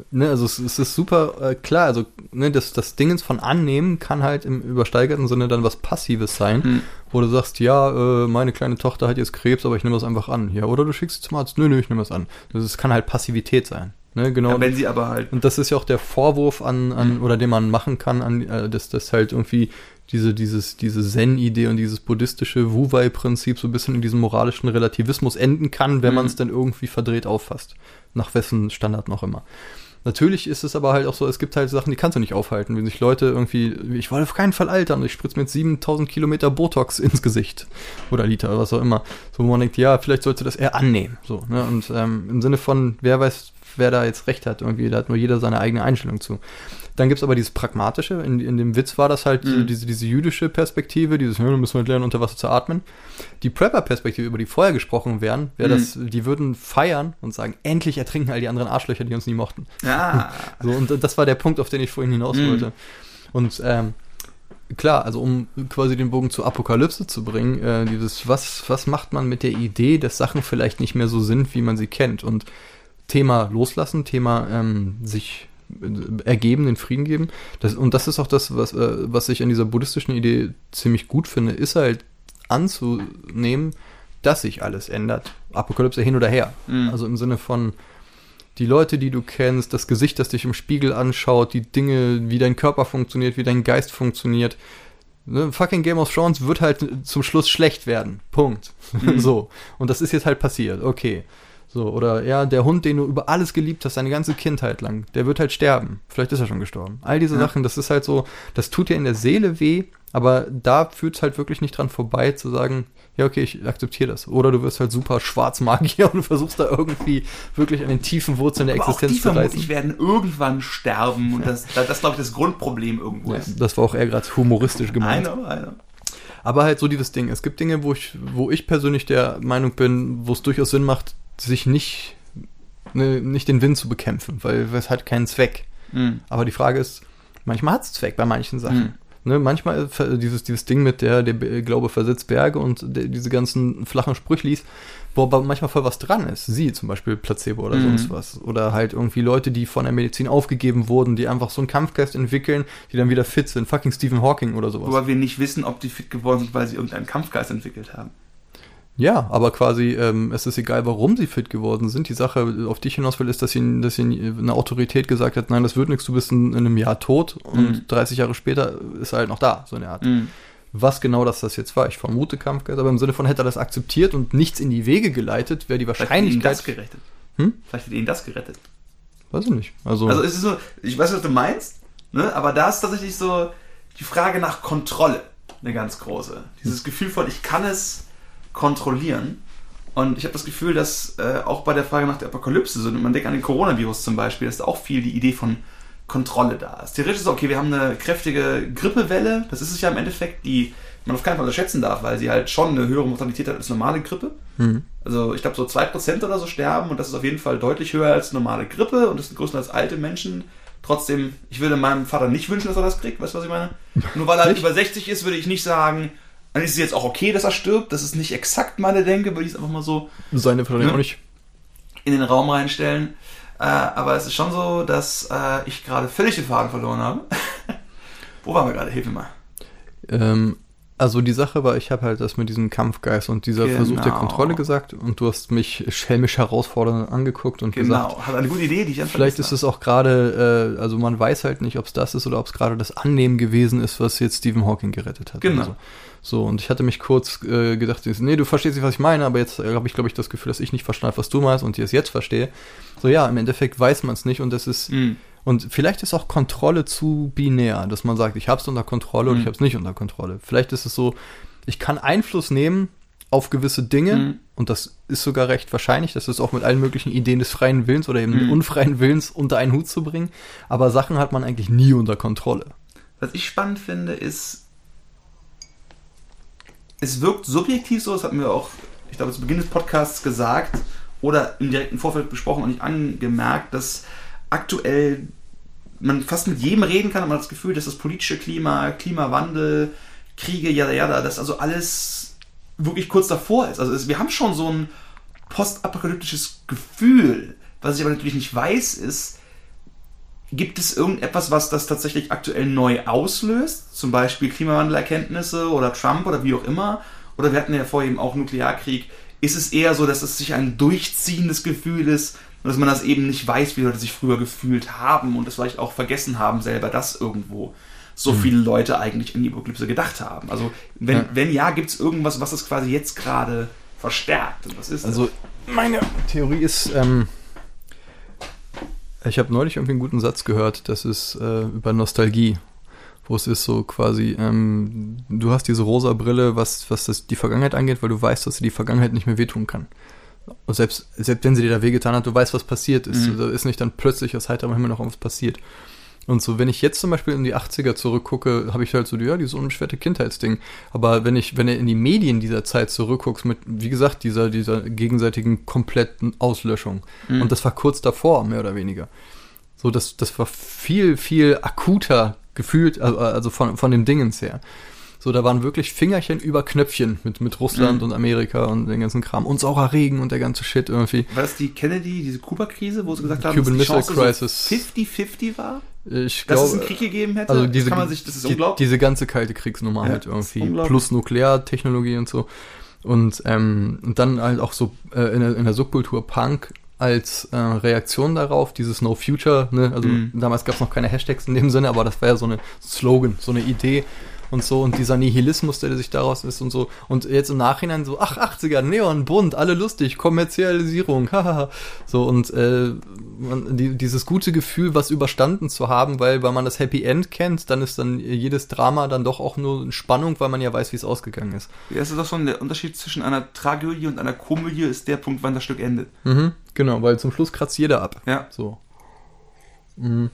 Ne, also es, es ist super äh, klar, also ne, das, das Dingens von annehmen kann halt im übersteigerten Sinne dann was Passives sein, Hm. wo du sagst, ja, äh, meine kleine Tochter hat jetzt Krebs, aber ich nehme das einfach an. Ja, oder du schickst sie zum Arzt, nö, nö, ich nehme das an. Das ist, kann halt Passivität sein. Ne, genau. Ja, wenn sie aber halt Und das ist ja auch der Vorwurf an, an oder den man machen kann, an, äh, dass das halt irgendwie diese, dieses, diese Zen-Idee und dieses buddhistische Wu-Wei-Prinzip so ein bisschen in diesem moralischen Relativismus enden kann, wenn Mhm. man es dann irgendwie verdreht auffasst. Nach wessen Standard noch immer. Natürlich ist es aber halt auch so, es gibt halt Sachen, die kannst du nicht aufhalten. Wenn sich Leute irgendwie, ich wollte auf keinen Fall altern und ich spritze mir jetzt 7000 Kilometer Botox ins Gesicht oder Liter, was auch immer. So, wo man denkt, ja, vielleicht sollte das eher annehmen. So, ne? Und ähm, im Sinne von, wer weiß, wer da jetzt recht hat, irgendwie, da hat nur jeder seine eigene Einstellung zu. Dann gibt's aber dieses Pragmatische, in, in dem Witz war das halt Mhm. diese, diese jüdische Perspektive, dieses, ja, dann müssen wir halt lernen, unter Wasser zu atmen. Die Prepper-Perspektive, über die vorher gesprochen wären, wäre Mhm. das, die würden feiern und sagen, endlich ertrinken all die anderen Arschlöcher, die uns nie mochten. Ja. [laughs] So, und das war der Punkt, auf den ich vorhin hinaus Mhm. wollte. Und ähm, klar, also um quasi den Bogen zur Apokalypse zu bringen, äh, dieses, was, was macht man mit der Idee, dass Sachen vielleicht nicht mehr so sind, wie man sie kennt? Und Thema loslassen, Thema ähm, sich äh, ergeben, den Frieden geben. Das, und das ist auch das, was, äh, was ich an dieser buddhistischen Idee ziemlich gut finde, ist halt anzunehmen, dass sich alles ändert. Apokalypse hin oder her. Mhm. Also im Sinne von die Leute, die du kennst, das Gesicht, das dich im Spiegel anschaut, die Dinge, wie dein Körper funktioniert, wie dein Geist funktioniert. Ne, fucking Game of Thrones wird halt zum Schluss schlecht werden. Punkt. Mhm. [laughs] so. Und das ist jetzt halt passiert. Okay. So, oder ja, der Hund, den du über alles geliebt hast, deine ganze Kindheit lang, der wird halt sterben. Vielleicht ist er schon gestorben. All diese Ja. Sachen, das ist halt so, das tut dir in der Seele weh, aber da führt es halt wirklich nicht dran vorbei zu sagen, ja, okay, ich akzeptiere das. Oder du wirst halt super Schwarzmagier [laughs] und versuchst da irgendwie wirklich an den tiefen Wurzeln der Aber auch die Existenz zu reißen. werden irgendwann sterben und das, das, das glaube ich, das Grundproblem irgendwo Ja, ist. das war auch eher gerade humoristisch I gemeint. know, I know. Aber halt so dieses Ding. Es gibt Dinge, wo ich, wo ich persönlich der Meinung bin, wo es durchaus Sinn macht, sich nicht, ne, nicht den Wind zu bekämpfen, weil es hat keinen Zweck. Mhm. Aber die Frage ist, manchmal hat es Zweck bei manchen Sachen. Mhm. Ne, manchmal dieses, dieses Ding mit der, der Be- Glaube versetzt Berge und der, diese ganzen flachen Sprüchlis, wo aber manchmal voll was dran ist. Sie zum Beispiel Placebo oder Mhm. sonst was. Oder halt irgendwie Leute, die von der Medizin aufgegeben wurden, die einfach so einen Kampfgeist entwickeln, die dann wieder fit sind. Fucking Stephen Hawking oder sowas. Wobei wir nicht wissen, ob die fit geworden sind, weil sie irgendeinen Kampfgeist entwickelt haben. Ja, aber quasi, ähm, es ist egal, warum sie fit geworden sind. Die Sache, auf die ich hinaus will, ist, dass ihnen, dass ihnen eine Autorität gesagt hat, nein, das wird nichts, du bist in, in einem Jahr tot und Mhm. 30 Jahre später ist er halt noch da, so eine Art. Mhm. Was genau das, das jetzt war, ich vermute Kampfgeist, aber im Sinne von hätte er das akzeptiert und nichts in die Wege geleitet, wäre die Vielleicht hat ihnen das Wahrscheinlichkeit. gerettet. Hm? Vielleicht hat ihnen das gerettet. Weiß ich nicht. Also, Also es ist so, ich weiß, was du meinst, ne? aber da ist tatsächlich so die Frage nach Kontrolle eine ganz große. Dieses Gefühl von, ich kann es kontrollieren. Und ich habe das Gefühl, dass äh, auch bei der Frage nach der Apokalypse, so, man denkt an den Coronavirus zum Beispiel, ist da auch viel die Idee von Kontrolle da ist. Theoretisch ist es okay, wir haben eine kräftige Grippewelle, das ist es ja im Endeffekt, die man auf keinen Fall unterschätzen darf, weil sie halt schon eine höhere Mortalität hat als normale Grippe. hm. Also ich glaube so 2% oder so sterben und das ist auf jeden Fall deutlich höher als normale Grippe und das ist größer als alte Menschen. Trotzdem, ich würde meinem Vater nicht wünschen, dass er das kriegt, weißt du, was ich meine? [laughs] Nur weil er halt Nicht? über 60 ist, würde ich nicht sagen, dann ist es jetzt auch okay, dass er stirbt. Das ist nicht exakt meine Denke, würde ich es einfach mal so seine wahrscheinlich Ja. auch nicht. in den Raum reinstellen. Äh, aber es ist schon so, dass äh, ich gerade völlig den Faden verloren habe. [laughs] Wo waren wir gerade? Hilf mir mal. Ähm, also die Sache war, ich habe halt das mit diesem Kampfgeist und dieser Genau. Versuch der Kontrolle gesagt und du hast mich schelmisch herausfordernd angeguckt und gesagt, Genau, hat eine gute Idee, die ich Vielleicht ist es auch gerade, äh, also man weiß halt nicht, ob es das ist oder ob es gerade das Annehmen gewesen ist, was jetzt Stephen Hawking gerettet hat. Genau. Also, so, und ich hatte mich kurz äh, gedacht, nee, du verstehst nicht, was ich meine, aber jetzt äh, habe ich, glaube ich, das Gefühl, dass ich nicht verstanden habe, was du meinst und ich es jetzt verstehe. So, ja, im Endeffekt weiß man es nicht und das ist, Mhm. Und vielleicht ist auch Kontrolle zu binär, dass man sagt, ich habe es unter Kontrolle mhm. oder ich habe es nicht unter Kontrolle. Vielleicht ist es so, ich kann Einfluss nehmen auf gewisse Dinge mhm. und das ist sogar recht wahrscheinlich, dass es auch mit allen möglichen Ideen des freien Willens oder eben mhm. unfreien Willens unter einen Hut zu bringen. Aber Sachen hat man eigentlich nie unter Kontrolle. Was ich spannend finde, ist, es wirkt subjektiv so, das hatten wir auch, ich glaube, zu Beginn des Podcasts gesagt oder im direkten Vorfeld besprochen und nicht angemerkt, dass aktuell man fast mit jedem reden kann, aber man hat das Gefühl, dass das politische Klima, Klimawandel, Kriege, ja, ja, das also alles wirklich kurz davor ist. Also wir haben schon so ein postapokalyptisches Gefühl. Was ich aber natürlich nicht weiß, ist, gibt es irgendetwas, was das tatsächlich aktuell neu auslöst? Zum Beispiel Klimawandelerkenntnisse oder Trump oder wie auch immer? Oder wir hatten ja vorher eben auch Nuklearkrieg. Ist es eher so, dass es sich ein durchziehendes Gefühl ist, und dass man das eben nicht weiß, wie Leute sich früher gefühlt haben und es vielleicht auch vergessen haben, selber das irgendwo so mhm. viele Leute eigentlich an die Apokalypse gedacht haben. Also wenn ja, wenn ja gibt es irgendwas, was es quasi jetzt gerade verstärkt? Und was ist also das? meine Theorie ist, ähm, ich habe neulich irgendwie einen guten Satz gehört, das ist äh, über Nostalgie, wo es ist so quasi, ähm, du hast diese rosa Brille, was, was das, die Vergangenheit angeht, weil du weißt, dass sie die Vergangenheit nicht mehr wehtun kann. Und selbst, selbst wenn sie dir da wehgetan hat, du weißt, was passiert ist. Mhm. Da ist nicht dann plötzlich aus heiterem Himmel noch was passiert. Und so, wenn ich jetzt zum Beispiel in die 80er zurückgucke, habe ich halt so, ja, dieses unbeschwerte Kindheitsding. Aber wenn ich, wenn du in die Medien dieser Zeit zurückguckst, mit, wie gesagt, dieser, dieser gegenseitigen kompletten Auslöschung. Mhm. Und das war kurz davor, mehr oder weniger. So, das, das war viel, viel akuter gefühlt, also von, von dem Dingens her. So, da waren wirklich Fingerchen über Knöpfchen mit, mit Russland mhm. und Amerika und den ganzen Kram. Und saurer Regen und der ganze Shit irgendwie. War das die Kennedy, diese Kuba-Krise, wo sie gesagt haben, Cuban dass die Missile Crisis. 50-50 war? Ich dass es einen Krieg gegeben hätte? Also diese, kann man sich, das ist die, unglaublich. Diese ganze kalte Kriegsnummer ja, halt irgendwie. Plus Nukleartechnologie und so. Und, ähm, und dann halt auch so äh, in, der, in der Subkultur Punk als äh, Reaktion darauf, dieses No Future, ne? also mm. damals gab es noch keine Hashtags in dem Sinne, aber das war ja so eine Slogan, so eine Idee, und so und dieser Nihilismus, der sich daraus ist und so. Und jetzt im Nachhinein so, ach, 80er, Neon, bunt, alle lustig, Kommerzialisierung, [laughs] haha. so und äh, man, die, dieses gute Gefühl, was überstanden zu haben, weil, weil man das Happy End kennt, dann ist dann jedes Drama dann doch auch nur Spannung, weil man ja weiß, wie es ausgegangen ist. Ja, es ist doch schon der Unterschied zwischen einer Tragödie und einer Komödie ist der Punkt, wann das Stück endet. Mhm, genau, weil zum Schluss kratzt jeder ab. Ja. So. Mhm.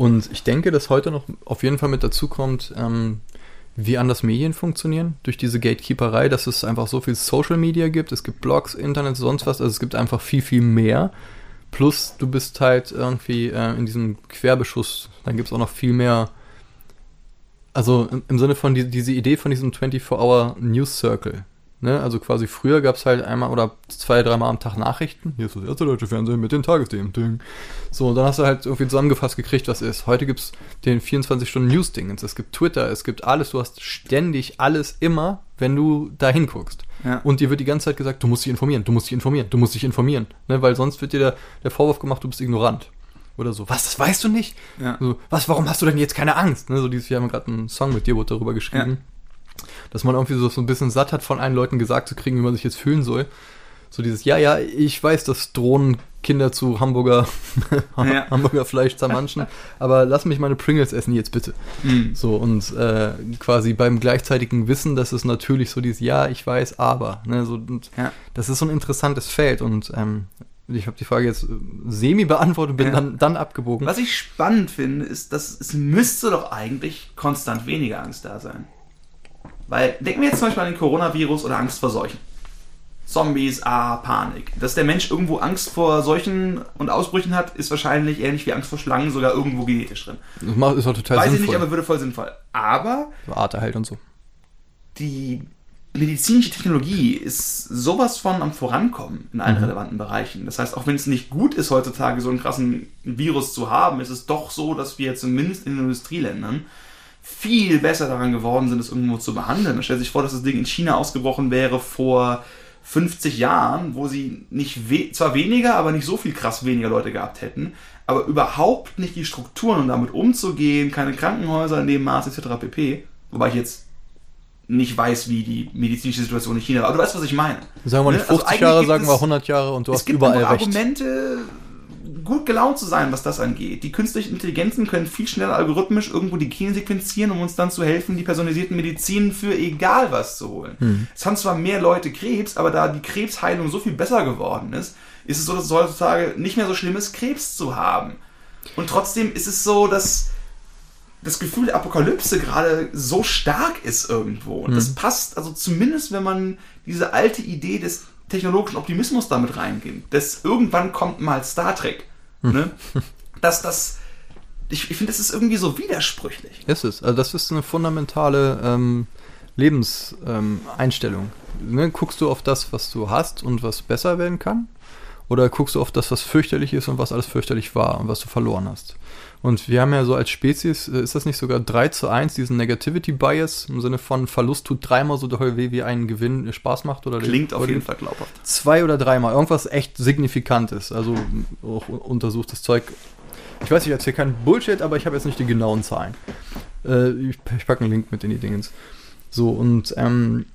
Und ich denke, dass heute noch auf jeden Fall mit dazu kommt, ähm, wie anders Medien funktionieren, durch diese Gatekeeperei, dass es einfach so viel Social Media gibt, es gibt Blogs, Internet, sonst was, also es gibt einfach viel, viel mehr. Plus du bist halt irgendwie äh, in diesem Querbeschuss, dann gibt es auch noch viel mehr, also im, Sinne von die, diese Idee von diesem 24-Hour News Circle, Ne? Also quasi früher gab es halt einmal oder zwei, dreimal am Tag Nachrichten. Hier ist das erste deutsche Fernsehen mit den Tagesthemen. So, und dann hast du halt irgendwie zusammengefasst gekriegt, was ist. Heute gibt es den 24-Stunden-News-Dingens. Es gibt Twitter, es gibt alles. Du hast ständig alles immer, wenn du da hinguckst. Ja. Und dir wird die ganze Zeit gesagt, du musst dich informieren, du musst dich informieren, du musst dich informieren. Ne? Weil sonst wird dir der, der Vorwurf gemacht, du bist ignorant oder so. Was, das weißt du nicht? Ja. So, was, warum hast du denn jetzt keine Angst? Ne, so dieses, wir haben gerade einen Song mit dir, darüber geschrieben. Ja dass man irgendwie so, so ein bisschen satt hat, von allen Leuten gesagt zu kriegen, wie man sich jetzt fühlen soll. So dieses, ja, ja, ich weiß, dass Drohnen Kinder zu Hamburger, [laughs] ja. Hamburger Fleisch zermanschen, [laughs] aber lass mich meine Pringles essen jetzt bitte. Mhm. So, und äh, quasi beim gleichzeitigen Wissen, dass es natürlich so dieses, ja, ich weiß, aber, ne, so, und ja. das ist so ein interessantes Feld und ähm, ich habe die Frage jetzt semi beantwortet, bin ja. dann, dann abgebogen. Was ich spannend finde, ist, dass es müsste doch eigentlich konstant weniger Angst da sein. Weil, denken wir jetzt zum Beispiel an den Coronavirus oder Angst vor Seuchen. Zombies, ah, Panik. Dass der Mensch irgendwo Angst vor Seuchen und Ausbrüchen hat, ist wahrscheinlich ähnlich wie Angst vor Schlangen sogar irgendwo genetisch drin. Das macht, ist auch total Weiß sinnvoll. Weiß ich nicht, aber würde voll sinnvoll. Aber. So Arterhalt und so. Die medizinische Technologie ist sowas von am Vorankommen in allen mhm. relevanten Bereichen. Das heißt, auch wenn es nicht gut ist, heutzutage so einen krassen Virus zu haben, ist es doch so, dass wir zumindest in den Industrieländern viel besser daran geworden sind, es irgendwo zu behandeln. Man stellt sich vor, dass das Ding in China ausgebrochen wäre vor 50 Jahren, wo sie nicht we zwar weniger, aber nicht so viel krass weniger Leute gehabt hätten, aber überhaupt nicht die Strukturen, um damit umzugehen, keine Krankenhäuser in dem Maß etc. pp. Wobei ich jetzt nicht weiß, wie die medizinische Situation in China war. Aber du weißt, was ich meine. Sagen wir nicht 50 ne? also Jahre, sagen wir 100 Jahre und du hast überall recht. Argumente, gut gelaunt zu sein, was das angeht. Die künstlichen Intelligenzen können viel schneller algorithmisch irgendwo die Gene sequenzieren, um uns dann zu helfen, die personalisierten Medizinen für egal was zu holen. Hm. Es haben zwar mehr Leute Krebs, aber da die Krebsheilung so viel besser geworden ist, ist es so, dass es heutzutage nicht mehr so schlimm ist, Krebs zu haben. Und trotzdem ist es so, dass das Gefühl der Apokalypse gerade so stark ist irgendwo. Und mhm. das passt, also zumindest wenn man diese alte Idee des technologischen Optimismus damit reingeht, dass irgendwann kommt mal Star Trek. Mhm. Ne? dass das, ich, ich finde, das ist irgendwie so widersprüchlich. Ist es. Also das ist eine fundamentale ähm, Lebenseinstellung. Ähm, ne? Guckst du auf das, was du hast und was besser werden kann? Oder guckst du auf das, was fürchterlich ist und was alles fürchterlich war und was du verloren hast? Und wir haben ja so als Spezies, äh, ist das nicht sogar 3 zu 1, diesen Negativity Bias im Sinne von Verlust tut dreimal so doll weh, wie ein Gewinn äh, Spaß macht? Oder Klingt auf jeden Fall glaubhaft. Zwei oder dreimal, irgendwas echt Signifikantes. Also auch untersuchtes Zeug. Ich weiß, ich erzähle keinen Bullshit, aber ich habe jetzt nicht die genauen Zahlen. Äh, ich, ich packe einen Link mit in die Dingens. So, und ähm,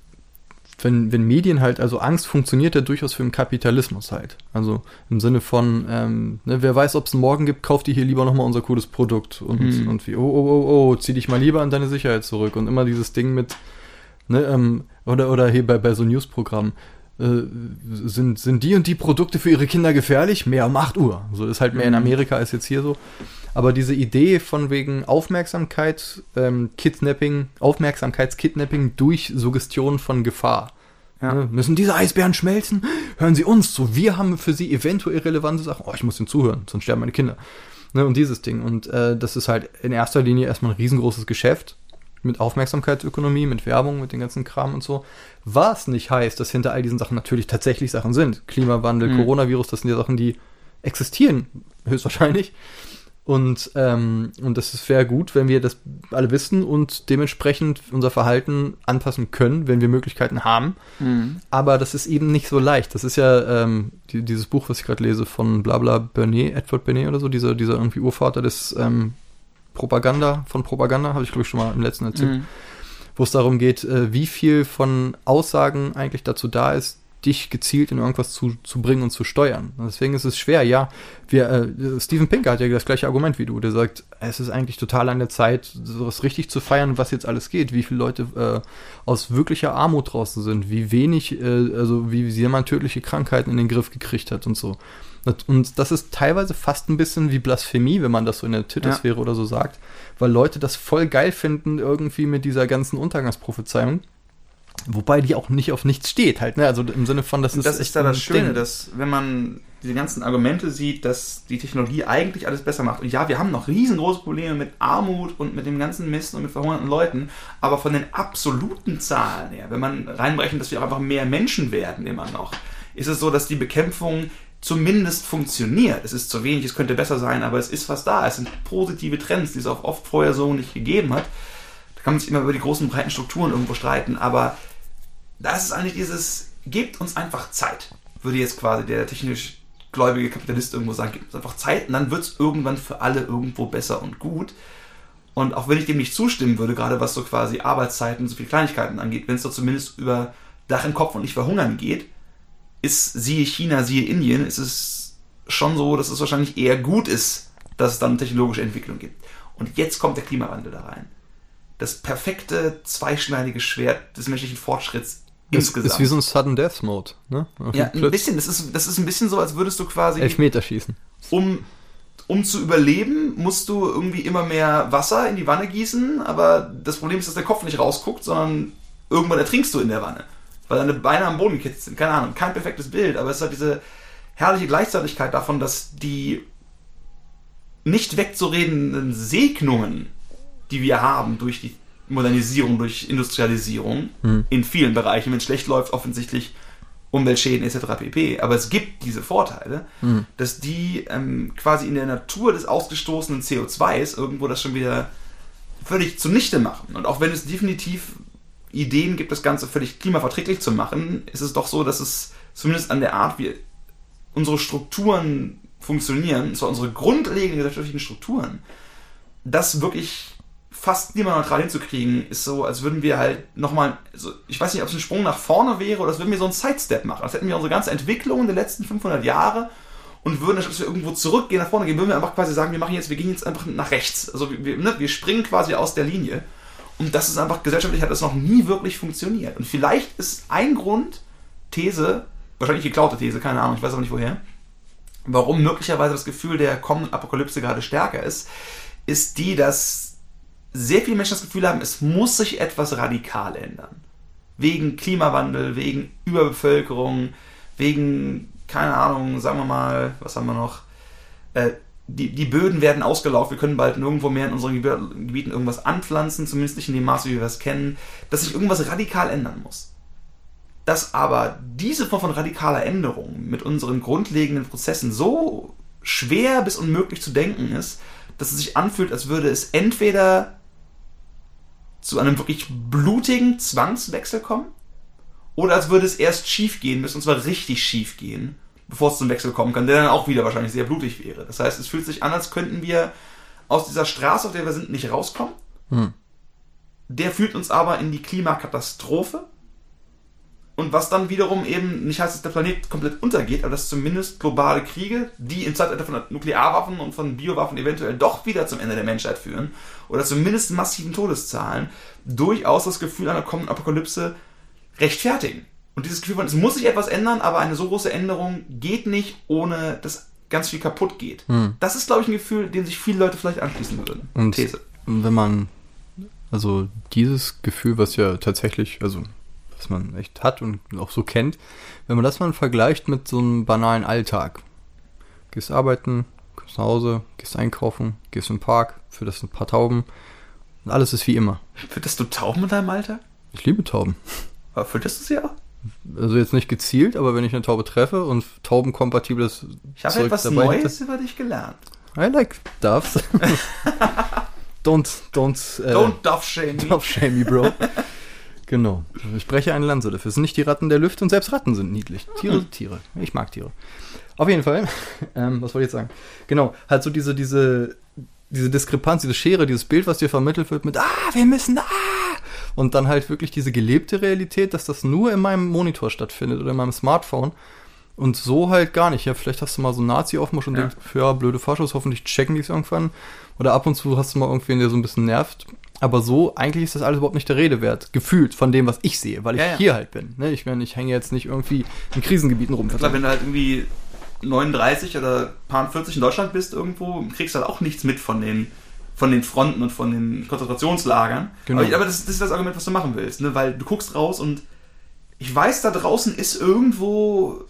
wenn, wenn Medien halt, also Angst funktioniert ja durchaus für den Kapitalismus halt. Also im Sinne von, ähm, ne, wer weiß, ob es einen Morgen gibt, kauft dir hier lieber nochmal unser cooles Produkt. Und, mhm. und wie, oh, oh, oh, oh, zieh dich mal lieber an deine Sicherheit zurück. Und immer dieses Ding mit, ne, ähm, oder, oder hier bei, bei so Newsprogrammen, äh, sind, sind die und die Produkte für ihre Kinder gefährlich? Mehr um 8 Uhr. So ist halt mehr in mhm. Amerika als jetzt hier so. Aber diese Idee von wegen Aufmerksamkeit, ähm, Kidnapping, Aufmerksamkeitskidnapping durch Suggestion von Gefahr. Ja. Ne? Müssen diese Eisbären schmelzen? Hören Sie uns zu. Wir haben für Sie eventuell relevante Sachen. Oh, ich muss Ihnen zuhören, sonst sterben meine Kinder. Ne? Und dieses Ding. Und äh, das ist halt in erster Linie erstmal ein riesengroßes Geschäft mit Aufmerksamkeitsökonomie, mit Werbung, mit den ganzen Kram und so. Was nicht heißt, dass hinter all diesen Sachen natürlich tatsächlich Sachen sind. Klimawandel, mhm. Coronavirus, das sind ja Sachen, die existieren, höchstwahrscheinlich. Und, ähm, und das wäre gut, wenn wir das alle wissen und dementsprechend unser Verhalten anpassen können, wenn wir Möglichkeiten haben. Mhm. Aber das ist eben nicht so leicht. Das ist ja ähm, die, dieses Buch, was ich gerade lese von Blabla Bernet, Edward Bernet oder so, dieser, dieser irgendwie Urvater des ähm, Propaganda, von Propaganda, habe ich glaube ich schon mal im letzten erzählt, mhm. Wo es darum geht, äh, wie viel von Aussagen eigentlich dazu da ist, dich gezielt in irgendwas zu, zu bringen und zu steuern. Deswegen ist es schwer, ja. Wir, äh, Steven Pinker hat ja das gleiche Argument wie du. Der sagt, es ist eigentlich total an der Zeit, sowas richtig zu feiern, was jetzt alles geht, wie viele Leute äh, aus wirklicher Armut draußen sind, wie wenig, äh, also wie jemand tödliche Krankheiten in den Griff gekriegt hat und so. Und das ist teilweise fast ein bisschen wie Blasphemie, wenn man das so in der Twitter-Sphäre ja. oder so sagt, weil Leute das voll geil finden, irgendwie mit dieser ganzen Untergangsprophezeiung. Wobei die auch nicht auf nichts steht, halt, ne? Also im Sinne von, das ist. Das ist da das Schöne, Ding. dass, wenn man diese ganzen Argumente sieht, dass die Technologie eigentlich alles besser macht. Und ja, wir haben noch riesengroße Probleme mit Armut und mit dem ganzen Mist und mit verhungerten Leuten, aber von den absoluten Zahlen her, wenn man reinbrechen, dass wir einfach mehr Menschen werden immer noch, ist es so, dass die Bekämpfung zumindest funktioniert. Es ist zu wenig, es könnte besser sein, aber es ist was da. Es sind positive Trends, die es auch oft vorher so nicht gegeben hat. Da kann man sich immer über die großen, breiten Strukturen irgendwo streiten, aber da ist eigentlich dieses, gebt uns einfach Zeit, würde jetzt quasi der technisch gläubige Kapitalist irgendwo sagen, gebt uns einfach Zeit und dann wird es irgendwann für alle irgendwo besser und gut. Und auch wenn ich dem nicht zustimmen würde, gerade was so quasi Arbeitszeiten so viele Kleinigkeiten angeht, wenn es doch zumindest über Dach im Kopf und nicht verhungern geht, ist, siehe China, siehe Indien, ist es schon so, dass es wahrscheinlich eher gut ist, dass es dann technologische Entwicklung gibt. Und jetzt kommt der Klimawandel da rein. Das perfekte zweischneidige Schwert des menschlichen Fortschritts insgesamt. Ist wie so ein Sudden Death Mode, ne? ja, ein bisschen. Das ist, das ist ein bisschen so, als würdest du quasi. Elfmeterschießen. Um, um zu überleben, musst du irgendwie immer mehr Wasser in die Wanne gießen, aber das Problem ist, dass der Kopf nicht rausguckt, sondern irgendwann ertrinkst du in der Wanne. Weil deine Beine am Boden gekitzt sind. Keine Ahnung, kein perfektes Bild, aber es ist halt diese herrliche Gleichzeitigkeit davon, dass die nicht wegzuredenden Segnungen, die wir haben durch die Modernisierung, durch Industrialisierung mhm. in vielen Bereichen. Wenn es schlecht läuft, offensichtlich Umweltschäden etc. pp. Aber es gibt diese Vorteile, mhm. dass die ähm, quasi in der Natur des ausgestoßenen CO2s irgendwo das schon wieder völlig zunichte machen. Und auch wenn es definitiv Ideen gibt, das Ganze völlig klimaverträglich zu machen, ist es doch so, dass es zumindest an der Art, wie unsere Strukturen funktionieren, zwar unsere grundlegenden gesellschaftlichen Strukturen, das wirklich fast klimaneutral hinzukriegen, ist so, als würden wir halt nochmal, also ich weiß nicht, ob es ein Sprung nach vorne wäre oder als würden wir so einen Sidestep machen. Als hätten wir unsere ganze Entwicklung der letzten 500 Jahre und würden, anstatt dass wir irgendwo zurückgehen, nach vorne gehen, würden wir einfach quasi sagen, wir machen jetzt, wir gehen jetzt einfach nach rechts. Also wir, ne, wir springen quasi aus der Linie. Und das ist einfach, gesellschaftlich hat das noch nie wirklich funktioniert. Und vielleicht ist ein Grund, These, wahrscheinlich geklaute These, keine Ahnung, ich weiß aber nicht woher, warum möglicherweise das Gefühl der kommenden Apokalypse gerade stärker ist, ist die, dass sehr viele Menschen das Gefühl haben, es muss sich etwas radikal ändern. Wegen Klimawandel, wegen Überbevölkerung, wegen keine Ahnung, sagen wir mal, was haben wir noch? Äh, die, die Böden werden ausgelaufen, wir können bald nirgendwo mehr in unseren Gebieten irgendwas anpflanzen, zumindest nicht in dem Maße, wie wir es kennen, dass sich irgendwas radikal ändern muss. Dass aber diese Form von radikaler Änderung mit unseren grundlegenden Prozessen so schwer bis unmöglich zu denken ist, dass es sich anfühlt, als würde es entweder zu einem wirklich blutigen Zwangswechsel kommen, oder als würde es erst schief gehen müssen, und zwar richtig schief gehen, bevor es zum Wechsel kommen kann, der dann auch wieder wahrscheinlich sehr blutig wäre. Das heißt, es fühlt sich an, als könnten wir aus dieser Straße, auf der wir sind, nicht rauskommen. Hm. Der führt uns aber in die Klimakatastrophe. Und was dann wiederum eben nicht heißt, dass der Planet komplett untergeht, aber dass zumindest globale Kriege, die im Zeitalter von Nuklearwaffen und von Biowaffen eventuell doch wieder zum Ende der Menschheit führen, oder zumindest massiven Todeszahlen, durchaus das Gefühl einer kommenden Apokalypse rechtfertigen. Und dieses Gefühl von, es muss sich etwas ändern, aber eine so große Änderung geht nicht, ohne dass ganz viel kaputt geht. Hm. Das ist, glaube ich, ein Gefühl, dem sich viele Leute vielleicht anschließen würden. Und These. wenn man, also dieses Gefühl, was ja tatsächlich, also was man echt hat und auch so kennt, wenn man das mal vergleicht mit so einem banalen Alltag. Gehst arbeiten, kommst nach Hause, gehst einkaufen, gehst im Park, für das ein paar Tauben und alles ist wie immer. Fütterst du Tauben in deinem Alltag? Ich liebe Tauben. Aber fütterst du sie auch? Also jetzt nicht gezielt, aber wenn ich eine Taube treffe und taubenkompatibles Ich habe etwas Neues hätte, über dich gelernt. I like doves. [laughs] don't, don't, äh, don't dove shame me. Dove shame me, bro. genau. Ich spreche eine Lanze dafür. Es sind nicht die Ratten der Lüfte und selbst Ratten sind niedlich. Tiere sind Tiere. Ich mag Tiere. Auf jeden Fall. [laughs] Ähm, was wollte ich jetzt sagen? Genau. Halt so diese, diese, diese Diskrepanz, diese Schere, dieses Bild, was dir vermittelt wird mit, ah, wir müssen, ah, und dann halt wirklich diese gelebte Realität, dass das nur in meinem Monitor stattfindet oder in meinem Smartphone und so halt gar nicht. Ja, vielleicht hast du mal so einen Nazi aufmusch und ja. denkst, ja, blöde Faschos, hoffentlich checken die es irgendwann. Oder ab und zu hast du mal irgendwen, der so ein bisschen nervt. Aber so, eigentlich ist das alles überhaupt nicht der Rede wert, gefühlt von dem, was ich sehe, weil ich ja, ja. hier halt bin. Ne? Ich meine, ich hänge jetzt nicht irgendwie in Krisengebieten rum. Klar, wenn du halt irgendwie 39 oder paar 40 in Deutschland bist irgendwo, kriegst du halt auch nichts mit von den von den Fronten und von den Konzentrationslagern. Genau. Aber, aber das, das, ist das Argument, was du machen willst, ne? weil du guckst raus und ich weiß, da draußen ist irgendwo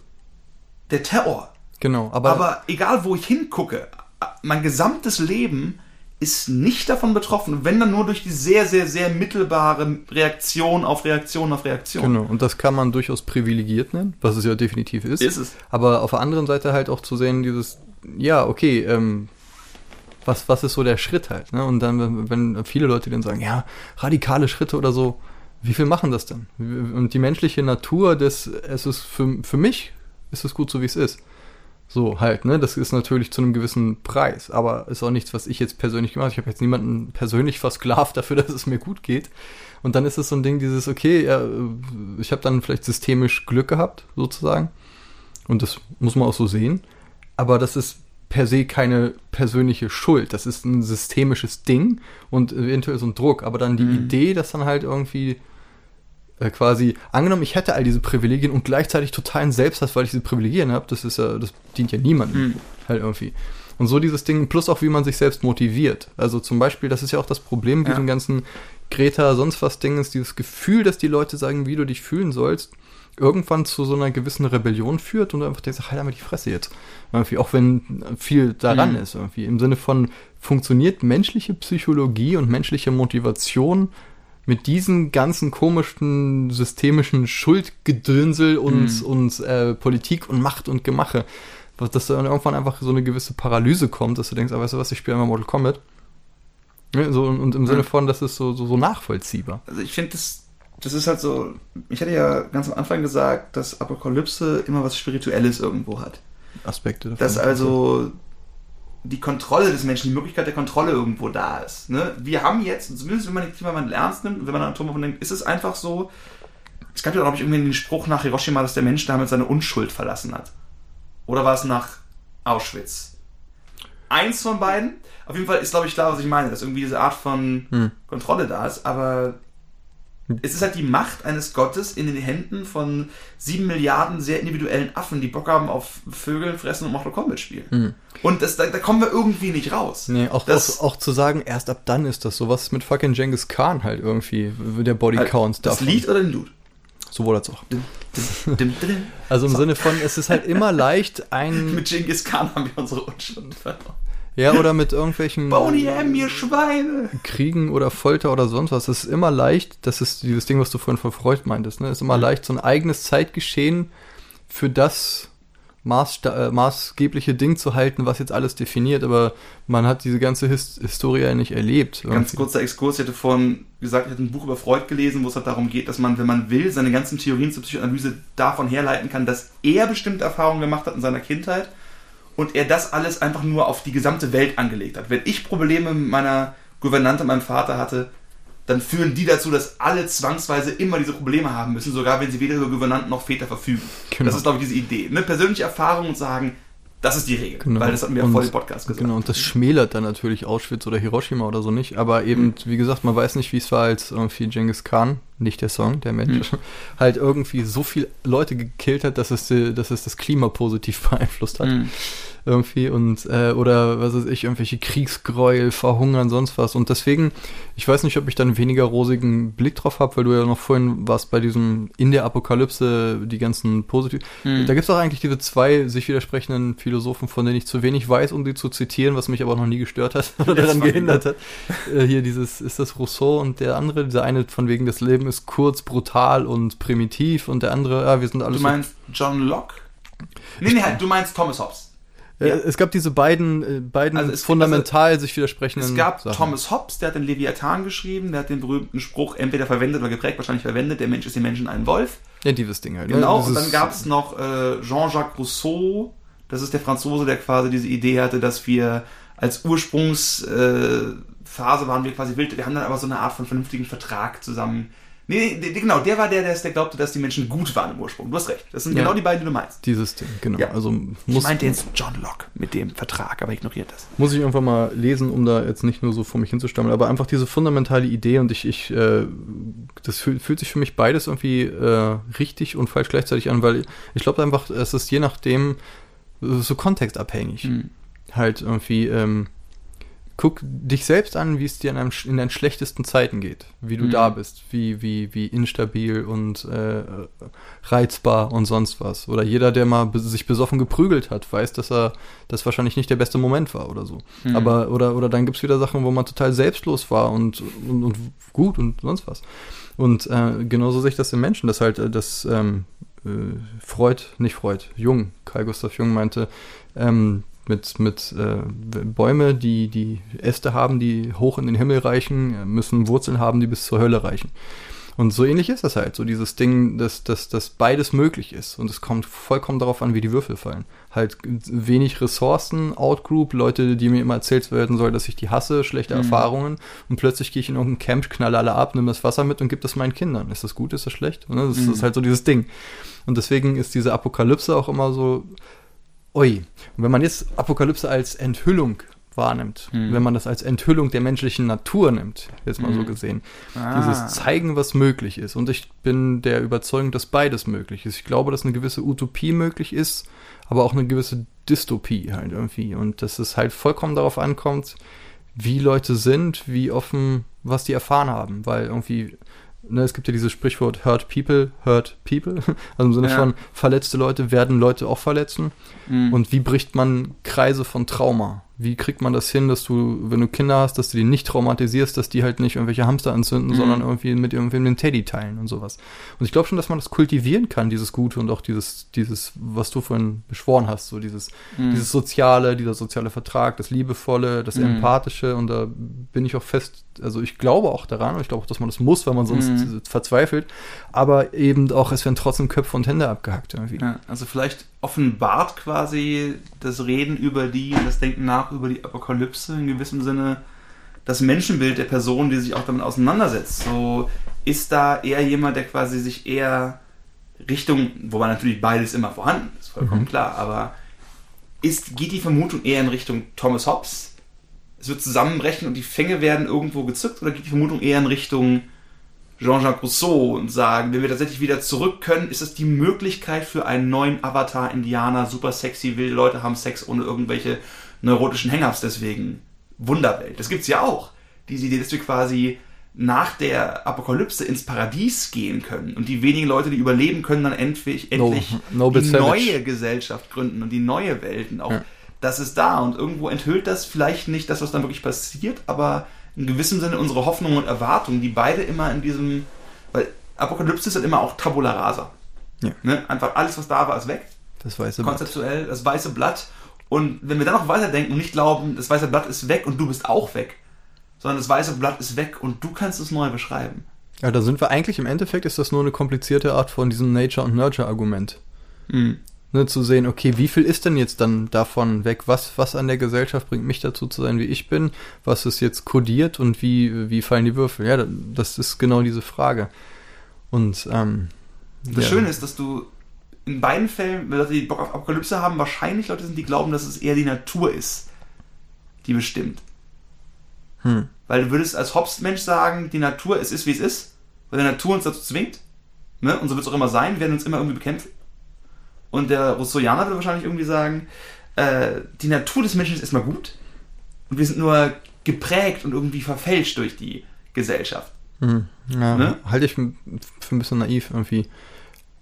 der Terror. Genau, aber, aber egal wo ich hingucke, mein gesamtes Leben ist nicht davon betroffen, wenn dann nur durch die sehr, sehr, sehr mittelbare Reaktion auf Reaktion auf Reaktion. Genau, und das kann man durchaus privilegiert nennen, was es ja definitiv ist. Ist es. Aber auf der anderen Seite halt auch zu sehen, dieses, ja, okay, ähm, was, was ist so der Schritt halt? Ne? Und dann, wenn, viele Leute dann sagen, ja, radikale Schritte oder so, wie viel machen das denn? Und die menschliche Natur des, es ist für, für mich, ist es gut so, wie es ist. So halt, ne? Das ist natürlich zu einem gewissen Preis, aber ist auch nichts, was ich jetzt persönlich gemacht habe. Ich habe jetzt niemanden persönlich versklavt dafür, [laughs] dass es mir gut geht. Und dann ist es so ein Ding, dieses, okay, ja, ich habe dann vielleicht systemisch Glück gehabt, sozusagen. Und das muss man auch so sehen. Aber das ist per se keine persönliche Schuld. Das ist ein systemisches Ding und eventuell so ein Druck. Aber dann die mhm. Idee, dass dann halt irgendwie äh, quasi, angenommen, ich hätte all diese Privilegien und gleichzeitig totalen Selbsthass, weil ich diese Privilegien habe, das ist ja, das dient ja niemandem. Mhm. Halt irgendwie. Und so dieses Ding, plus auch wie man sich selbst motiviert. Also zum Beispiel, das ist ja auch das Problem mit ja. diesem ganzen Greta, sonst was Ding, ist dieses Gefühl, dass die Leute sagen, wie du dich fühlen sollst irgendwann zu so einer gewissen Rebellion führt und du einfach denkst, halt einmal die Fresse jetzt. Irgendwie, auch wenn viel daran mhm. ist, irgendwie. Im Sinne von, funktioniert menschliche Psychologie und menschliche Motivation mit diesen ganzen komischen systemischen Schuldgedönsel und, mhm. und äh, Politik und Macht und Gemache, dass dann irgendwann einfach so eine gewisse Paralyse kommt, dass du denkst, ah, weißt du was, ich spiele einmal Mortal Kombat. Ja, so, und im mhm. Sinne von, das ist so, so, so nachvollziehbar. Also ich finde das das ist halt so, ich hatte ja ganz am Anfang gesagt, dass Apokalypse immer was Spirituelles irgendwo hat. Aspekte davon. Dass also die Kontrolle des Menschen, die Möglichkeit der Kontrolle irgendwo da ist. Ne? Wir haben jetzt, zumindest wenn man den Klimawandel ernst nimmt und wenn man an Atombomben denkt, ist es einfach so, es gab ja, glaube ich, irgendwie den Spruch nach Hiroshima, dass der Mensch damit seine Unschuld verlassen hat. Oder war es nach Auschwitz. Eins von beiden. Auf jeden Fall ist, glaube ich, klar, was ich meine, dass irgendwie diese Art von Hm. Kontrolle da ist, aber es ist halt die Macht eines Gottes in den Händen von sieben Milliarden sehr individuellen Affen, die Bock haben auf Vögel fressen und Mortal Kombat spielen. Hm. Und das, da, da kommen wir irgendwie nicht raus. Nee, auch, Das- auch, auch zu sagen, erst ab dann ist das so. Was ist mit fucking Genghis Khan halt irgendwie, der Bodycount das davon. Lied oder den Dude? Sowohl als auch. [laughs] Also im Sinne von, es ist halt immer [laughs] leicht, ein, Mit Genghis Khan haben wir unsere Unschuld verloren. Ja, oder mit irgendwelchen Boney M, ihr Schweine! Kriegen oder Folter oder sonst was. Es ist immer leicht, das ist dieses Ding, was du vorhin von Freud meintest, ne? Es ist immer leicht, so ein eigenes Zeitgeschehen für das maßsta- äh, maßgebliche Ding zu halten, was jetzt alles definiert, aber man hat diese ganze His Historie ja nicht erlebt. Ganz irgendwie. kurzer Exkurs, ich hatte vorhin gesagt, ich hatte ein Buch über Freud gelesen, wo es halt darum geht, dass man, wenn man will, seine ganzen Theorien zur Psychoanalyse davon herleiten kann, dass er bestimmte Erfahrungen gemacht hat in seiner Kindheit und er das alles einfach nur auf die gesamte Welt angelegt hat. Wenn ich Probleme mit meiner Gouvernante, meinem Vater hatte, dann führen die dazu, dass alle zwangsweise immer diese Probleme haben müssen, sogar wenn sie weder über Gouvernanten noch Väter verfügen. Genau. Das ist, glaube ich, diese Idee. Eine persönliche Erfahrung und sagen, das ist die Regel. Genau. Weil das hatten wir ja vor dem Podcast gesagt. Genau, und das schmälert dann natürlich Auschwitz oder Hiroshima oder so nicht. Aber eben, wie gesagt, man weiß nicht, wie es war, als irgendwie Genghis Khan, nicht der Song, der Mensch, [laughs] halt irgendwie so viel Leute gekillt hat, dass es, dass es das Klima positiv [laughs] beeinflusst hat. Mhm. Irgendwie und, äh, oder was weiß ich, irgendwelche Kriegsgräuel, Verhungern, sonst was. Und deswegen, ich weiß nicht, ob ich dann weniger rosigen Blick drauf habe, weil du ja noch vorhin warst bei diesem in der Apokalypse, die ganzen positiv. Mhm. Da gibt es auch eigentlich diese zwei sich widersprechenden Philosophen, von denen ich zu wenig weiß, um die zu zitieren, was mich aber noch nie gestört hat [laughs] oder daran gehindert hat. Äh, hier dieses, ist das Rousseau und der andere, dieser eine von wegen, das Leben ist kurz, brutal und primitiv und der andere, ja, wir sind alles Du so meinst John Locke? Nee, nee, halt, du meinst Thomas Hobbes. Äh, Ja. Es gab diese beiden, äh, beiden Also fundamental sich widersprechenden Es gab Sachen. Thomas Hobbes, der hat den Leviathan geschrieben, der hat den berühmten Spruch entweder verwendet oder geprägt, wahrscheinlich verwendet, der Mensch ist dem Menschen ein Wolf. Ja, dieses Ding halt. ne? Genau, Dieses- und dann gab es noch äh, Jean-Jacques Rousseau, das ist der Franzose, der quasi diese Idee hatte, dass wir als Ursprungsphase äh, waren wir quasi wild, wir haben dann aber so eine Art von vernünftigen Vertrag zusammen. Nee, nee, genau, der war der, der, der glaubte, dass die Menschen gut waren im Ursprung. Du hast recht. Das sind Ja. genau die beiden, die du meinst. Dieses Ding, genau. Ja. Also Ich muss, meinte jetzt John Locke mit dem Vertrag, aber ignoriert das. muss ich irgendwann mal lesen, um da jetzt nicht nur so vor mich hinzustammeln, aber einfach diese fundamentale Idee und ich, ich äh, das fühlt, fühlt sich für mich beides irgendwie äh, richtig und falsch gleichzeitig an, weil ich glaube einfach, es ist je nachdem so kontextabhängig. Hm. halt irgendwie, ähm, guck dich selbst an, wie es dir in, einem, in deinen schlechtesten Zeiten geht, wie du Mhm. da bist, wie, wie, wie instabil und äh, reizbar und sonst was. Oder jeder, der mal sich besoffen geprügelt hat, weiß, dass er das wahrscheinlich nicht der beste Moment war oder so. Mhm. Aber, oder, oder dann gibt's wieder Sachen, wo man total selbstlos war und, und, und gut und sonst was. Und äh, genauso sehe ich das im Menschen, dass halt äh, das ähm, äh, Freud, nicht Freud, Jung, Karl Gustav Jung meinte, ähm, mit, mit äh, Bäume, die, die Äste haben, die hoch in den Himmel reichen, äh, müssen Wurzeln haben, die bis zur Hölle reichen. Und so ähnlich ist das halt, so dieses Ding, dass, dass, dass beides möglich ist. Und es kommt vollkommen darauf an, wie die Würfel fallen. Halt wenig Ressourcen, Outgroup, Leute, die mir immer erzählt werden soll, dass ich die hasse, schlechte Mhm. Erfahrungen. Und plötzlich gehe ich in irgendein Camp, knalle alle ab, nimm das Wasser mit und gib das meinen Kindern. Ist das gut, ist das schlecht? Ne? Das Mhm. ist halt so dieses Ding. Und deswegen ist diese Apokalypse auch immer so, ui. Und wenn man jetzt Apokalypse als Enthüllung wahrnimmt, Mhm. wenn man das als Enthüllung der menschlichen Natur nimmt, jetzt mal so Mhm. gesehen, Ah. dieses Zeigen, was möglich ist. Und ich bin der Überzeugung, dass beides möglich ist. Ich glaube, dass eine gewisse Utopie möglich ist, aber auch eine gewisse Dystopie halt irgendwie. Und dass es halt vollkommen darauf ankommt, wie Leute sind, wie offen, was die erfahren haben. Weil irgendwie, ne, es gibt ja dieses Sprichwort Hurt People, Hurt People. [laughs] Also im Sinne Ja. von verletzte Leute werden Leute auch verletzen. Mhm. Und wie bricht man Kreise von Trauma? Wie kriegt man das hin, dass du, wenn du Kinder hast, dass du die nicht traumatisierst, dass die halt nicht irgendwelche Hamster anzünden, Mhm. sondern irgendwie mit irgendwem den Teddy teilen und sowas. Und ich glaube schon, dass man das kultivieren kann, dieses Gute und auch dieses, dieses, was du vorhin beschworen hast, so dieses, Mhm. dieses Soziale, dieser soziale Vertrag, das Liebevolle, das Mhm. Empathische und da bin ich auch fest, also ich glaube auch daran und ich glaube auch, dass man das muss, weil man sonst Mhm. verzweifelt, aber eben auch, es werden trotzdem Köpfe und Hände abgehackt irgendwie. Ja, also vielleicht offenbart quasi das Reden über die und das Denken nach über die Apokalypse in gewissem Sinne das Menschenbild der Person, die sich auch damit auseinandersetzt. So ist da eher jemand, der quasi sich eher Richtung, wobei natürlich beides immer vorhanden ist, vollkommen Mhm. klar, aber ist, geht die Vermutung eher in Richtung Thomas Hobbes? Es wird zusammenbrechen und die Fänge werden irgendwo gezückt? Oder geht die Vermutung eher in Richtung Jean-Jacques Rousseau und sagen, wenn wir tatsächlich wieder zurück können, ist es die Möglichkeit für einen neuen Avatar-Indianer, super sexy, wilde Leute haben Sex ohne irgendwelche neurotischen Hang-Ups deswegen. Wunderwelt. Das gibt's ja auch. Diese Idee, dass wir quasi nach der Apokalypse ins Paradies gehen können und die wenigen Leute, die überleben können, dann endlich, endlich No- die Savage. neue Gesellschaft gründen und die neue Welten auch. Ja. Das ist da und irgendwo enthüllt das vielleicht nicht das, was dann wirklich passiert, aber in gewissem Sinne unsere Hoffnungen und Erwartungen, die beide immer in diesem, weil Apokalypse ist halt immer auch Tabula rasa. Ja. Ne? Einfach alles, was da war, ist weg Das weiße Blatt. konzeptuell das weiße Blatt. Und wenn wir dann noch weiterdenken und nicht glauben, das weiße Blatt ist weg und du bist auch weg, sondern das weiße Blatt ist weg und du kannst es neu beschreiben. Ja, da sind wir eigentlich im Endeffekt ist das nur eine komplizierte Art von diesem Nature- und Nurture-Argument. Ne, zu sehen, okay, wie viel ist denn jetzt dann davon weg? Was, was an der Gesellschaft bringt mich dazu zu sein, wie ich bin? Was ist jetzt kodiert und wie, wie fallen die Würfel? Ja, das ist genau diese Frage. Und ähm, Das ja. Schöne ist, dass du in beiden Fällen, wenn Leute, die Bock auf Apokalypse haben, wahrscheinlich Leute sind, die glauben, dass es eher die Natur ist, die bestimmt. Hm. Weil du würdest als Hobbes-Mensch sagen, die Natur, es ist, wie es ist, weil die Natur uns dazu zwingt. Ne? Und so wird es auch immer sein, wir werden uns immer irgendwie bekämpfen. Und der Rousseauianer würde wahrscheinlich irgendwie sagen, äh, die Natur des Menschen ist erstmal gut und wir sind nur geprägt und irgendwie verfälscht durch die Gesellschaft. Hm. Ja, Ne? halte ich für ein bisschen naiv irgendwie.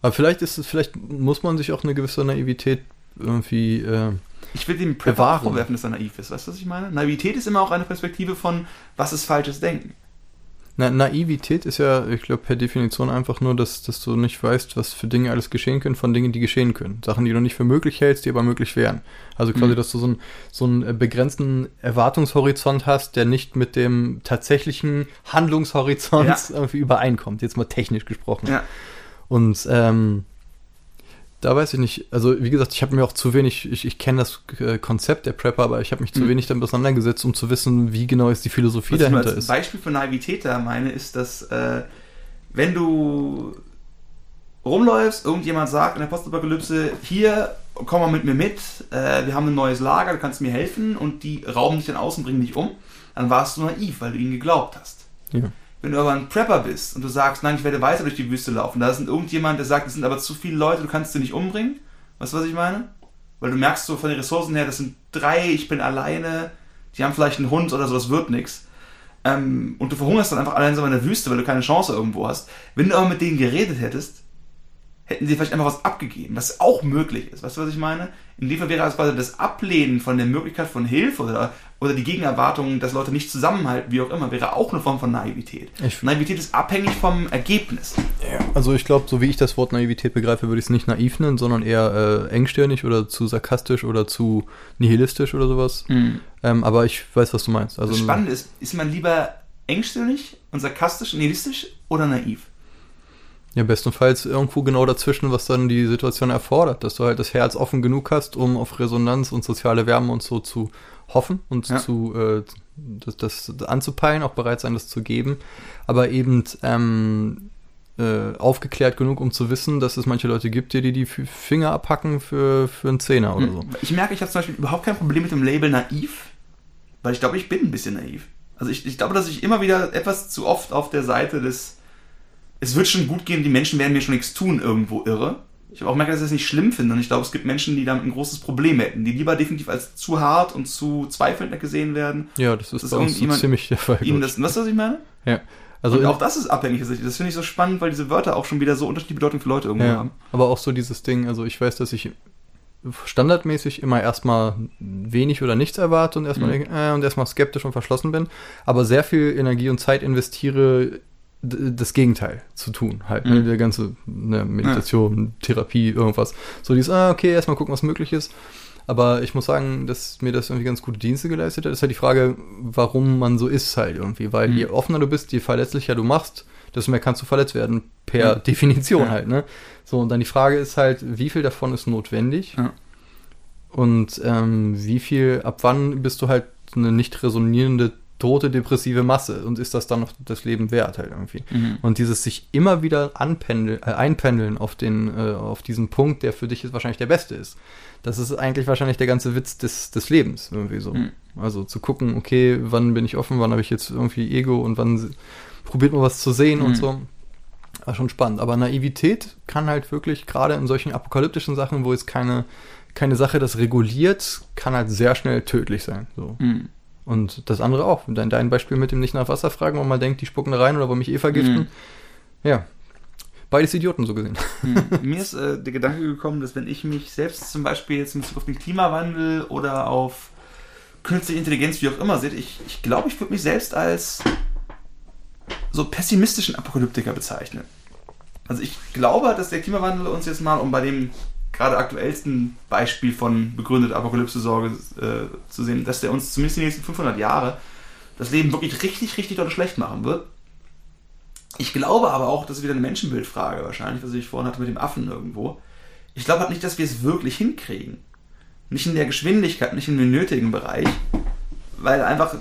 Aber vielleicht ist es, vielleicht muss man sich auch eine gewisse Naivität irgendwie äh, Ich will dem Prepper vorwerfen, dass er naiv ist. Weißt du, was ich meine? Naivität ist immer auch eine Perspektive von, was ist falsches Denken. Na, Naivität ist ja, ich glaube, per Definition einfach nur, dass, dass du nicht weißt, was für Dinge alles geschehen können, von Dingen, die geschehen können. Sachen, die du nicht für möglich hältst, die aber möglich wären. Also quasi, Mhm. dass du so, ein, so einen äh, begrenzten Erwartungshorizont hast, der nicht mit dem tatsächlichen Handlungshorizont Ja. irgendwie übereinkommt, jetzt mal technisch gesprochen. Ja. Und ähm, da weiß ich nicht, also wie gesagt, ich habe mir auch zu wenig, ich, ich kenne das äh, Konzept der Prepper, aber ich habe mich zu Mhm. wenig damit auseinandergesetzt, um zu wissen, wie genau ist die Philosophie Was ich dahinter als ist. Beispiel für Naivität da meine, ist, dass äh, wenn du rumläufst, irgendjemand sagt in der Postapokalypse, hier, komm mal mit mir mit, äh, wir haben ein neues Lager, du kannst mir helfen und die rauben dich dann aus und bringen dich um, dann warst du naiv, weil du ihnen geglaubt hast. Ja. Wenn du aber ein Prepper bist und du sagst, nein, ich werde weiter durch die Wüste laufen, da ist irgendjemand, der sagt, es sind aber zu viele Leute, du kannst sie nicht umbringen. Weißt du, was ich meine? Weil du merkst so von den Ressourcen her, das sind drei, ich bin alleine, die haben vielleicht einen Hund oder so, das wird nichts. Ähm, und du verhungerst dann einfach allein so in der Wüste, weil du keine Chance irgendwo hast. Wenn du aber mit denen geredet hättest, hätten sie vielleicht einfach was abgegeben, was auch möglich ist. Weißt du, was ich meine? In Fall wäre also quasi das Ablehnen von der Möglichkeit von Hilfe oder, oder die Gegenerwartung, dass Leute nicht zusammenhalten, wie auch immer, wäre auch eine Form von Naivität. Ich- Naivität ist abhängig vom Ergebnis. Also ich glaube, so wie ich das Wort Naivität begreife, würde ich es nicht naiv nennen, sondern eher äh, engstirnig oder zu sarkastisch oder zu nihilistisch oder sowas. Ähm, aber ich weiß, was du meinst. Also das Spannende ist, ist man lieber engstirnig und sarkastisch, nihilistisch oder naiv? Ja, bestenfalls irgendwo genau dazwischen, was dann die Situation erfordert, dass du halt das Herz offen genug hast, um auf Resonanz und soziale Wärme und so zu hoffen und Ja. zu äh, das, das anzupeilen, auch bereit sein, das zu geben, aber eben ähm, äh, aufgeklärt genug, um zu wissen, dass es manche Leute gibt, die die F- Finger abhacken für, für einen Zehner oder so. Ich merke, ich habe zum Beispiel überhaupt kein Problem mit dem Label naiv, weil ich glaube, ich bin ein bisschen naiv. Also ich, ich glaube, dass ich immer wieder etwas zu oft auf der Seite des es wird schon gut gehen, die Menschen werden mir schon nichts tun, irgendwo irre. Ich habe auch gemerkt, dass ich das nicht schlimm finde und ich glaube, es gibt Menschen, die damit ein großes Problem hätten, die lieber definitiv als zu hart und zu zweifelnd gesehen werden. Ja, das ist, Das ist bei uns so ziemlich der Fall. Ihnen das, du, was ich meine? ja. Also und auch das ist abhängig. Das das finde ich so spannend, weil diese Wörter auch schon wieder so unterschiedliche Bedeutung für Leute irgendwo Ja, haben. aber auch so dieses Ding, also ich weiß, dass ich standardmäßig immer erstmal wenig oder nichts erwarte und erstmal Mhm. äh, und erstmal skeptisch und verschlossen bin, aber sehr viel Energie und Zeit investiere, das Gegenteil zu tun, halt, ne, Mhm. der ganze ne, Meditation, Therapie, irgendwas. So dieses, ah, okay, erstmal gucken, was möglich ist. Aber ich muss sagen, dass mir das irgendwie ganz gute Dienste geleistet hat. ist halt die Frage, warum man so ist halt irgendwie. Weil Mhm. je offener du bist, je verletzlicher du machst, desto mehr kannst du verletzt werden, per Ja. Definition Ja. halt, ne? So, und dann die Frage ist halt, wie viel davon ist notwendig? Ja. Und ähm, wie viel, ab wann bist du halt eine nicht resonierende tote depressive Masse und ist das dann noch das Leben wert halt irgendwie. Mhm. Und dieses sich immer wieder anpendeln, äh, einpendeln auf den, äh, auf diesen Punkt, der für dich jetzt wahrscheinlich der beste ist. Das ist eigentlich wahrscheinlich der ganze Witz des, des Lebens irgendwie so. Mhm. Also zu gucken, okay, wann bin ich offen, wann habe ich jetzt irgendwie Ego und wann probiert man was zu sehen und Mhm. so. War schon spannend. Aber Naivität kann halt wirklich, gerade in solchen apokalyptischen Sachen, wo jetzt keine, keine Sache das reguliert, kann halt sehr schnell tödlich sein. So. Mhm. Und das andere auch. Dein, dein Beispiel mit dem nicht nach Wasser fragen, wo man denkt, die spucken da rein oder wollen mich eh vergiften. Mhm. Ja. Beides Idioten so gesehen. Hm. Mir ist äh, der Gedanke gekommen, dass wenn ich mich selbst zum Beispiel jetzt in Bezug auf den Klimawandel oder auf künstliche Intelligenz, wie auch immer sehe, ich, ich glaube, ich würde mich selbst als so pessimistischen Apokalyptiker bezeichnen. Also ich glaube, dass der Klimawandel uns jetzt mal, um bei dem gerade aktuellsten Beispiel von begründeter Apokalypse-Sorge äh, zu sehen, dass der uns zumindest die nächsten 500 Jahre das Leben wirklich richtig, richtig doll schlecht machen wird. Ich glaube aber auch, das ist wieder eine Menschenbildfrage wahrscheinlich, was ich vorhin hatte mit dem Affen irgendwo. Ich glaube halt nicht, dass wir es wirklich hinkriegen. Nicht in der Geschwindigkeit, nicht in dem nötigen Bereich, weil einfach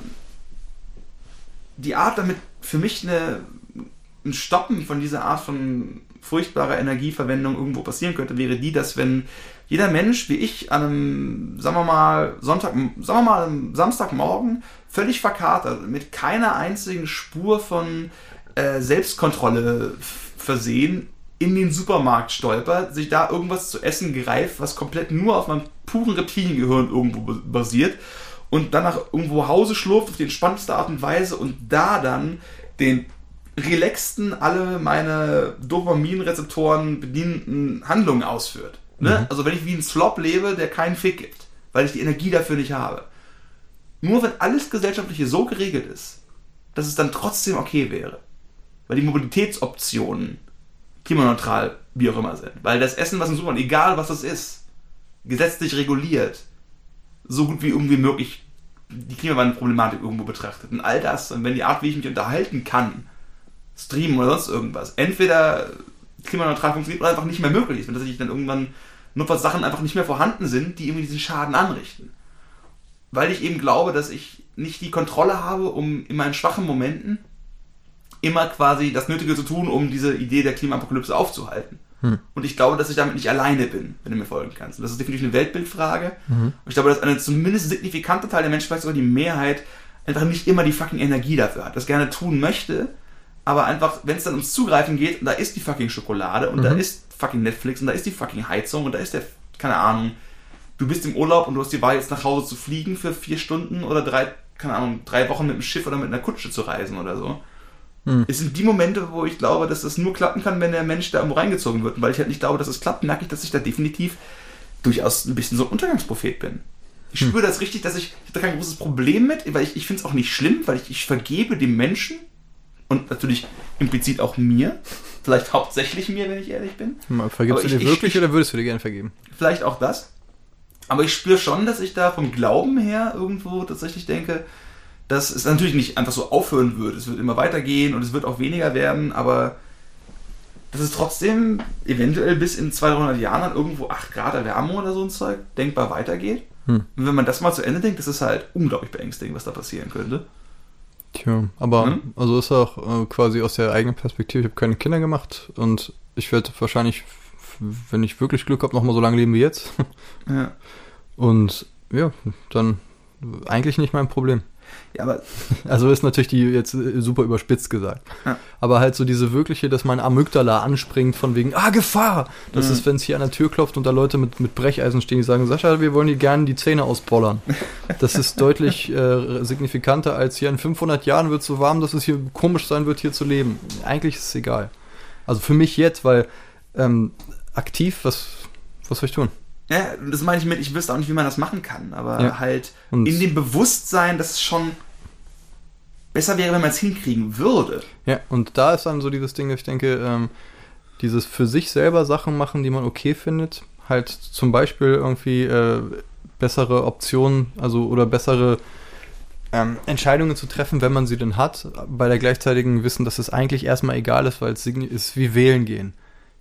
die Art damit für mich eine, ein Stoppen von dieser Art von furchtbarer Energieverwendung irgendwo passieren könnte, wäre die, dass wenn jeder Mensch wie ich an einem, sagen wir mal, Sonntag, sagen wir mal, am Samstagmorgen völlig verkatert, mit keiner einzigen Spur von äh, Selbstkontrolle versehen, in den Supermarkt stolpert, sich da irgendwas zu essen greift, was komplett nur auf meinem puren Reptiliengehirn irgendwo ba- basiert und danach irgendwo Hause schlurft auf die entspannteste Art und Weise und da dann den relaxten, alle meine Dopaminrezeptoren bedienenden Handlungen ausführt. Ne? Mhm. Also wenn ich wie ein Slop lebe, der keinen Fick gibt, weil ich die Energie dafür nicht habe. Nur wenn alles Gesellschaftliche so geregelt ist, dass es dann trotzdem okay wäre. Weil die Mobilitätsoptionen klimaneutral, wie auch immer sind. Weil das Essen, was im Supermarkt, egal was das ist, gesetzlich reguliert, so gut wie irgendwie möglich die Klimawandelproblematik irgendwo betrachtet. Und all das, und wenn die Art, wie ich mich unterhalten kann, streamen oder sonst irgendwas, entweder klimaneutral funktioniert oder einfach nicht mehr möglich ist, wenn tatsächlich dann irgendwann nur Sachen einfach nicht mehr vorhanden sind, die irgendwie diesen Schaden anrichten. Weil ich eben glaube, dass ich nicht die Kontrolle habe, um in meinen schwachen Momenten immer quasi das Nötige zu tun, um diese Idee der Klimaapokalypse aufzuhalten. Hm. Und ich glaube, dass ich damit nicht alleine bin, wenn du mir folgen kannst. Und das ist definitiv eine Weltbildfrage. Und ich glaube, dass eine zumindest signifikante Teil der Menschen, vielleicht sogar die Mehrheit, einfach nicht immer die fucking Energie dafür hat, das gerne tun möchte, aber einfach, wenn es dann ums Zugreifen geht, und da ist die fucking Schokolade und da Mhm. ist fucking Netflix und da ist die fucking Heizung und da ist der, keine Ahnung, du bist im Urlaub und du hast die Wahl, jetzt nach Hause zu fliegen für vier Stunden oder drei, keine Ahnung, drei Wochen mit dem Schiff oder mit einer Kutsche zu reisen oder so. Hm. Es sind die Momente, wo ich glaube, dass das nur klappen kann, wenn der Mensch da irgendwo reingezogen wird. Und weil ich halt nicht glaube, dass es klappt, merke ich, dass ich da definitiv durchaus ein bisschen so ein Untergangsprophet bin. Ich Hm. spüre das richtig, dass ich, ich habe da kein großes Problem mit, weil ich, ich finde es auch nicht schlimm, weil ich, ich vergebe dem Menschen und natürlich implizit auch mir, vielleicht hauptsächlich mir, wenn ich ehrlich bin, Mal, Vergibst Aber du ich- dir ich- wirklich ich- oder würdest du dir gerne vergeben? vielleicht auch das. Aber ich spüre schon, dass ich da vom Glauben her irgendwo tatsächlich denke, dass es natürlich nicht einfach so aufhören wird. Es wird immer weitergehen und es wird auch weniger werden, aber dass es trotzdem eventuell bis in 200 Jahren an irgendwo 8 Grad Erwärmung oder so ein Zeug denkbar weitergeht. Hm. Und wenn man das mal zu Ende denkt, das ist halt unglaublich beängstigend, was da passieren könnte. Tja, aber Hm? also ist auch äh, quasi aus der eigenen Perspektive, ich habe keine Kinder gemacht und ich werde wahrscheinlich, wenn ich wirklich Glück habe, noch mal so lange leben wie jetzt. Ja, Und ja, dann eigentlich nicht mein Problem. Ja aber [laughs] Also ist natürlich die jetzt äh, super überspitzt gesagt. Ja. Aber halt so diese wirkliche, dass mein Amygdala anspringt von wegen, ah, Gefahr! Das Mhm. ist, wenn es hier an der Tür klopft und da Leute mit, mit Brecheisen stehen, die sagen, Sascha, wir wollen dir gerne die Zähne ausbollern. [laughs] Das ist deutlich äh, signifikanter als hier in 500 Jahren wird es so warm, dass es hier komisch sein wird, hier zu leben. Eigentlich ist es egal. Also für mich jetzt, weil ähm, aktiv, was, was soll ich tun? Ja, das meine ich mit, ich wüsste auch nicht, wie man das machen kann, aber Ja. halt Und- in dem Bewusstsein, dass es schon besser wäre, wenn man es hinkriegen würde. Ja, und da ist dann so dieses Ding, ich denke, ähm, dieses für sich selber Sachen machen, die man okay findet, halt zum Beispiel irgendwie äh, bessere Optionen, also oder bessere ähm, Entscheidungen zu treffen, wenn man sie denn hat, bei der gleichzeitigen Wissen, dass es eigentlich erstmal egal ist, weil es ist wie wählen gehen.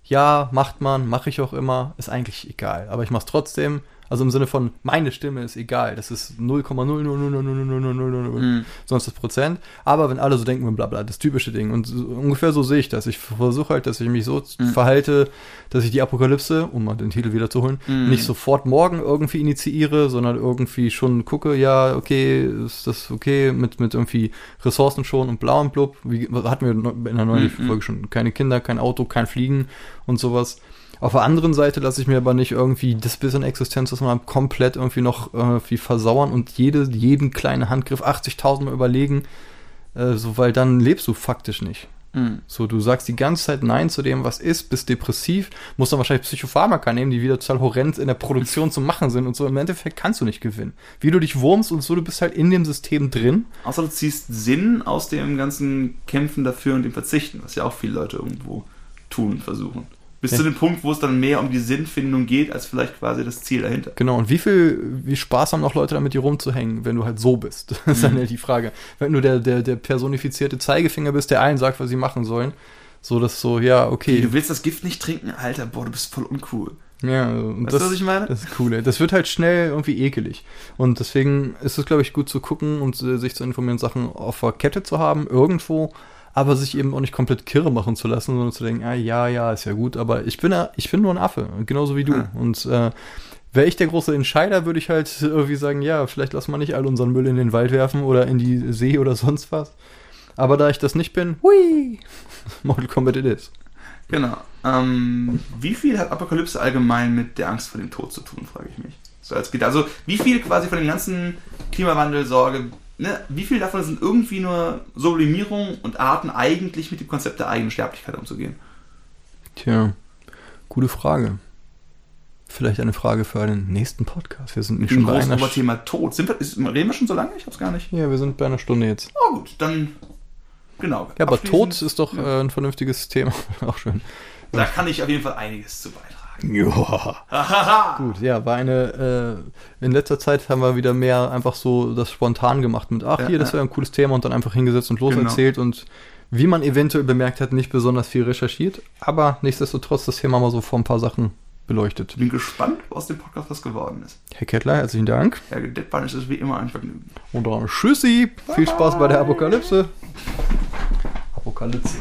Ja, macht man, mache ich auch immer, ist eigentlich egal, aber ich mache es trotzdem. Also im Sinne von, meine Stimme ist egal, das ist 0,0000000. sonst das Prozent. Aber wenn alle so denken, bla bla, das typische Ding. Und so, ungefähr so sehe ich das. Ich versuche halt, dass ich mich so Mhm. verhalte, dass ich die Apokalypse, um mal den Titel wieder zu holen, Mhm. nicht sofort morgen irgendwie initiiere, sondern irgendwie schon gucke, ja, okay, ist das okay mit, mit irgendwie Ressourcen schon und blau und blub. Wie hatten wir in der neuen Mhm. Folge schon. Keine Kinder, kein Auto, kein Fliegen und sowas. Auf der anderen Seite lasse ich mir aber nicht irgendwie das bisschen Existenz, das man hat, komplett irgendwie noch irgendwie versauern und jede, jeden kleinen Handgriff 80.000 Mal überlegen, äh, so, weil dann lebst du faktisch nicht. Mhm. So, du sagst die ganze Zeit Nein zu dem, was ist, bist depressiv, musst dann wahrscheinlich Psychopharmaka nehmen, die wieder total horrend in der Produktion zu machen sind und so. Im Endeffekt kannst du nicht gewinnen. Wie du dich wurmst und so, du bist halt in dem System drin. Außer du ziehst Sinn aus dem ganzen Kämpfen dafür und dem Verzichten, was ja auch viele Leute irgendwo tun und versuchen. Bis Ja. zu dem Punkt, wo es dann mehr um die Sinnfindung geht, als vielleicht quasi das Ziel dahinter. Genau, und wie viel, wie Spaß haben noch Leute damit, dir rumzuhängen, wenn du halt so bist? [laughs] Das ist dann halt die Frage. Wenn du der, der, der personifizierte Zeigefinger bist, der allen sagt, was sie machen sollen, so dass so, ja, okay. Du willst das Gift nicht trinken? Alter, boah, du bist voll uncool. Ja, und Weißt du, was ich meine? Das ist cool. ey. Das wird halt schnell irgendwie ekelig. Und deswegen ist es, glaube ich, gut zu gucken und äh, sich zu informieren, Sachen auf der Kette zu haben, irgendwo, aber sich eben auch nicht komplett kirre machen zu lassen, sondern zu denken, ah, ja, ja, ist ja gut, aber ich bin, ja- ich bin nur ein Affe, genauso wie du. Hm. Und äh, wäre ich der große Entscheider, würde ich halt irgendwie sagen, ja, vielleicht lassen wir nicht all unseren Müll in den Wald werfen oder in die See oder sonst was. Aber da ich das nicht bin, hui, [laughs] Mortal Kombat it is. Genau. Ähm, wie viel hat Apokalypse allgemein mit der Angst vor dem Tod zu tun, frage ich mich. So als geht also wie viel quasi von dem ganzen Klimawandel-Sorge, ne, wie viel davon sind irgendwie nur Sublimierung und Arten eigentlich mit dem Konzept der eigenen Sterblichkeit umzugehen? Tja, gute Frage. Vielleicht eine Frage für einen nächsten Podcast. Wir sind nicht schon bei einer Sch Oberthema Tod. Sind wir, ist, reden wir schon so lange? Ich hab's gar nicht. Ja, wir sind bei einer Stunde jetzt. Oh gut, dann genau. Ja, aber Tod ist doch äh, ein vernünftiges Thema. [laughs] Auch schön. Da kann ich auf jeden Fall einiges zu beitragen. [laughs] Ja. Gut, ja, war eine, äh, in letzter Zeit haben wir wieder mehr einfach so das spontan gemacht mit, ach Ja, hier, das wäre ein cooles Thema und dann einfach hingesetzt und Genau. loserzählt und wie man eventuell bemerkt hat, nicht besonders viel recherchiert, aber nichtsdestotrotz das Thema mal so vor ein paar Sachen beleuchtet. Bin gespannt, aus dem Podcast was geworden ist. Herr Kettler, herzlichen Dank. Ja, Deadbahn ist es wie immer ein Vergnügen. Und dann Tschüssi, viel Spaß bei der Apokalypse. Apokalypse.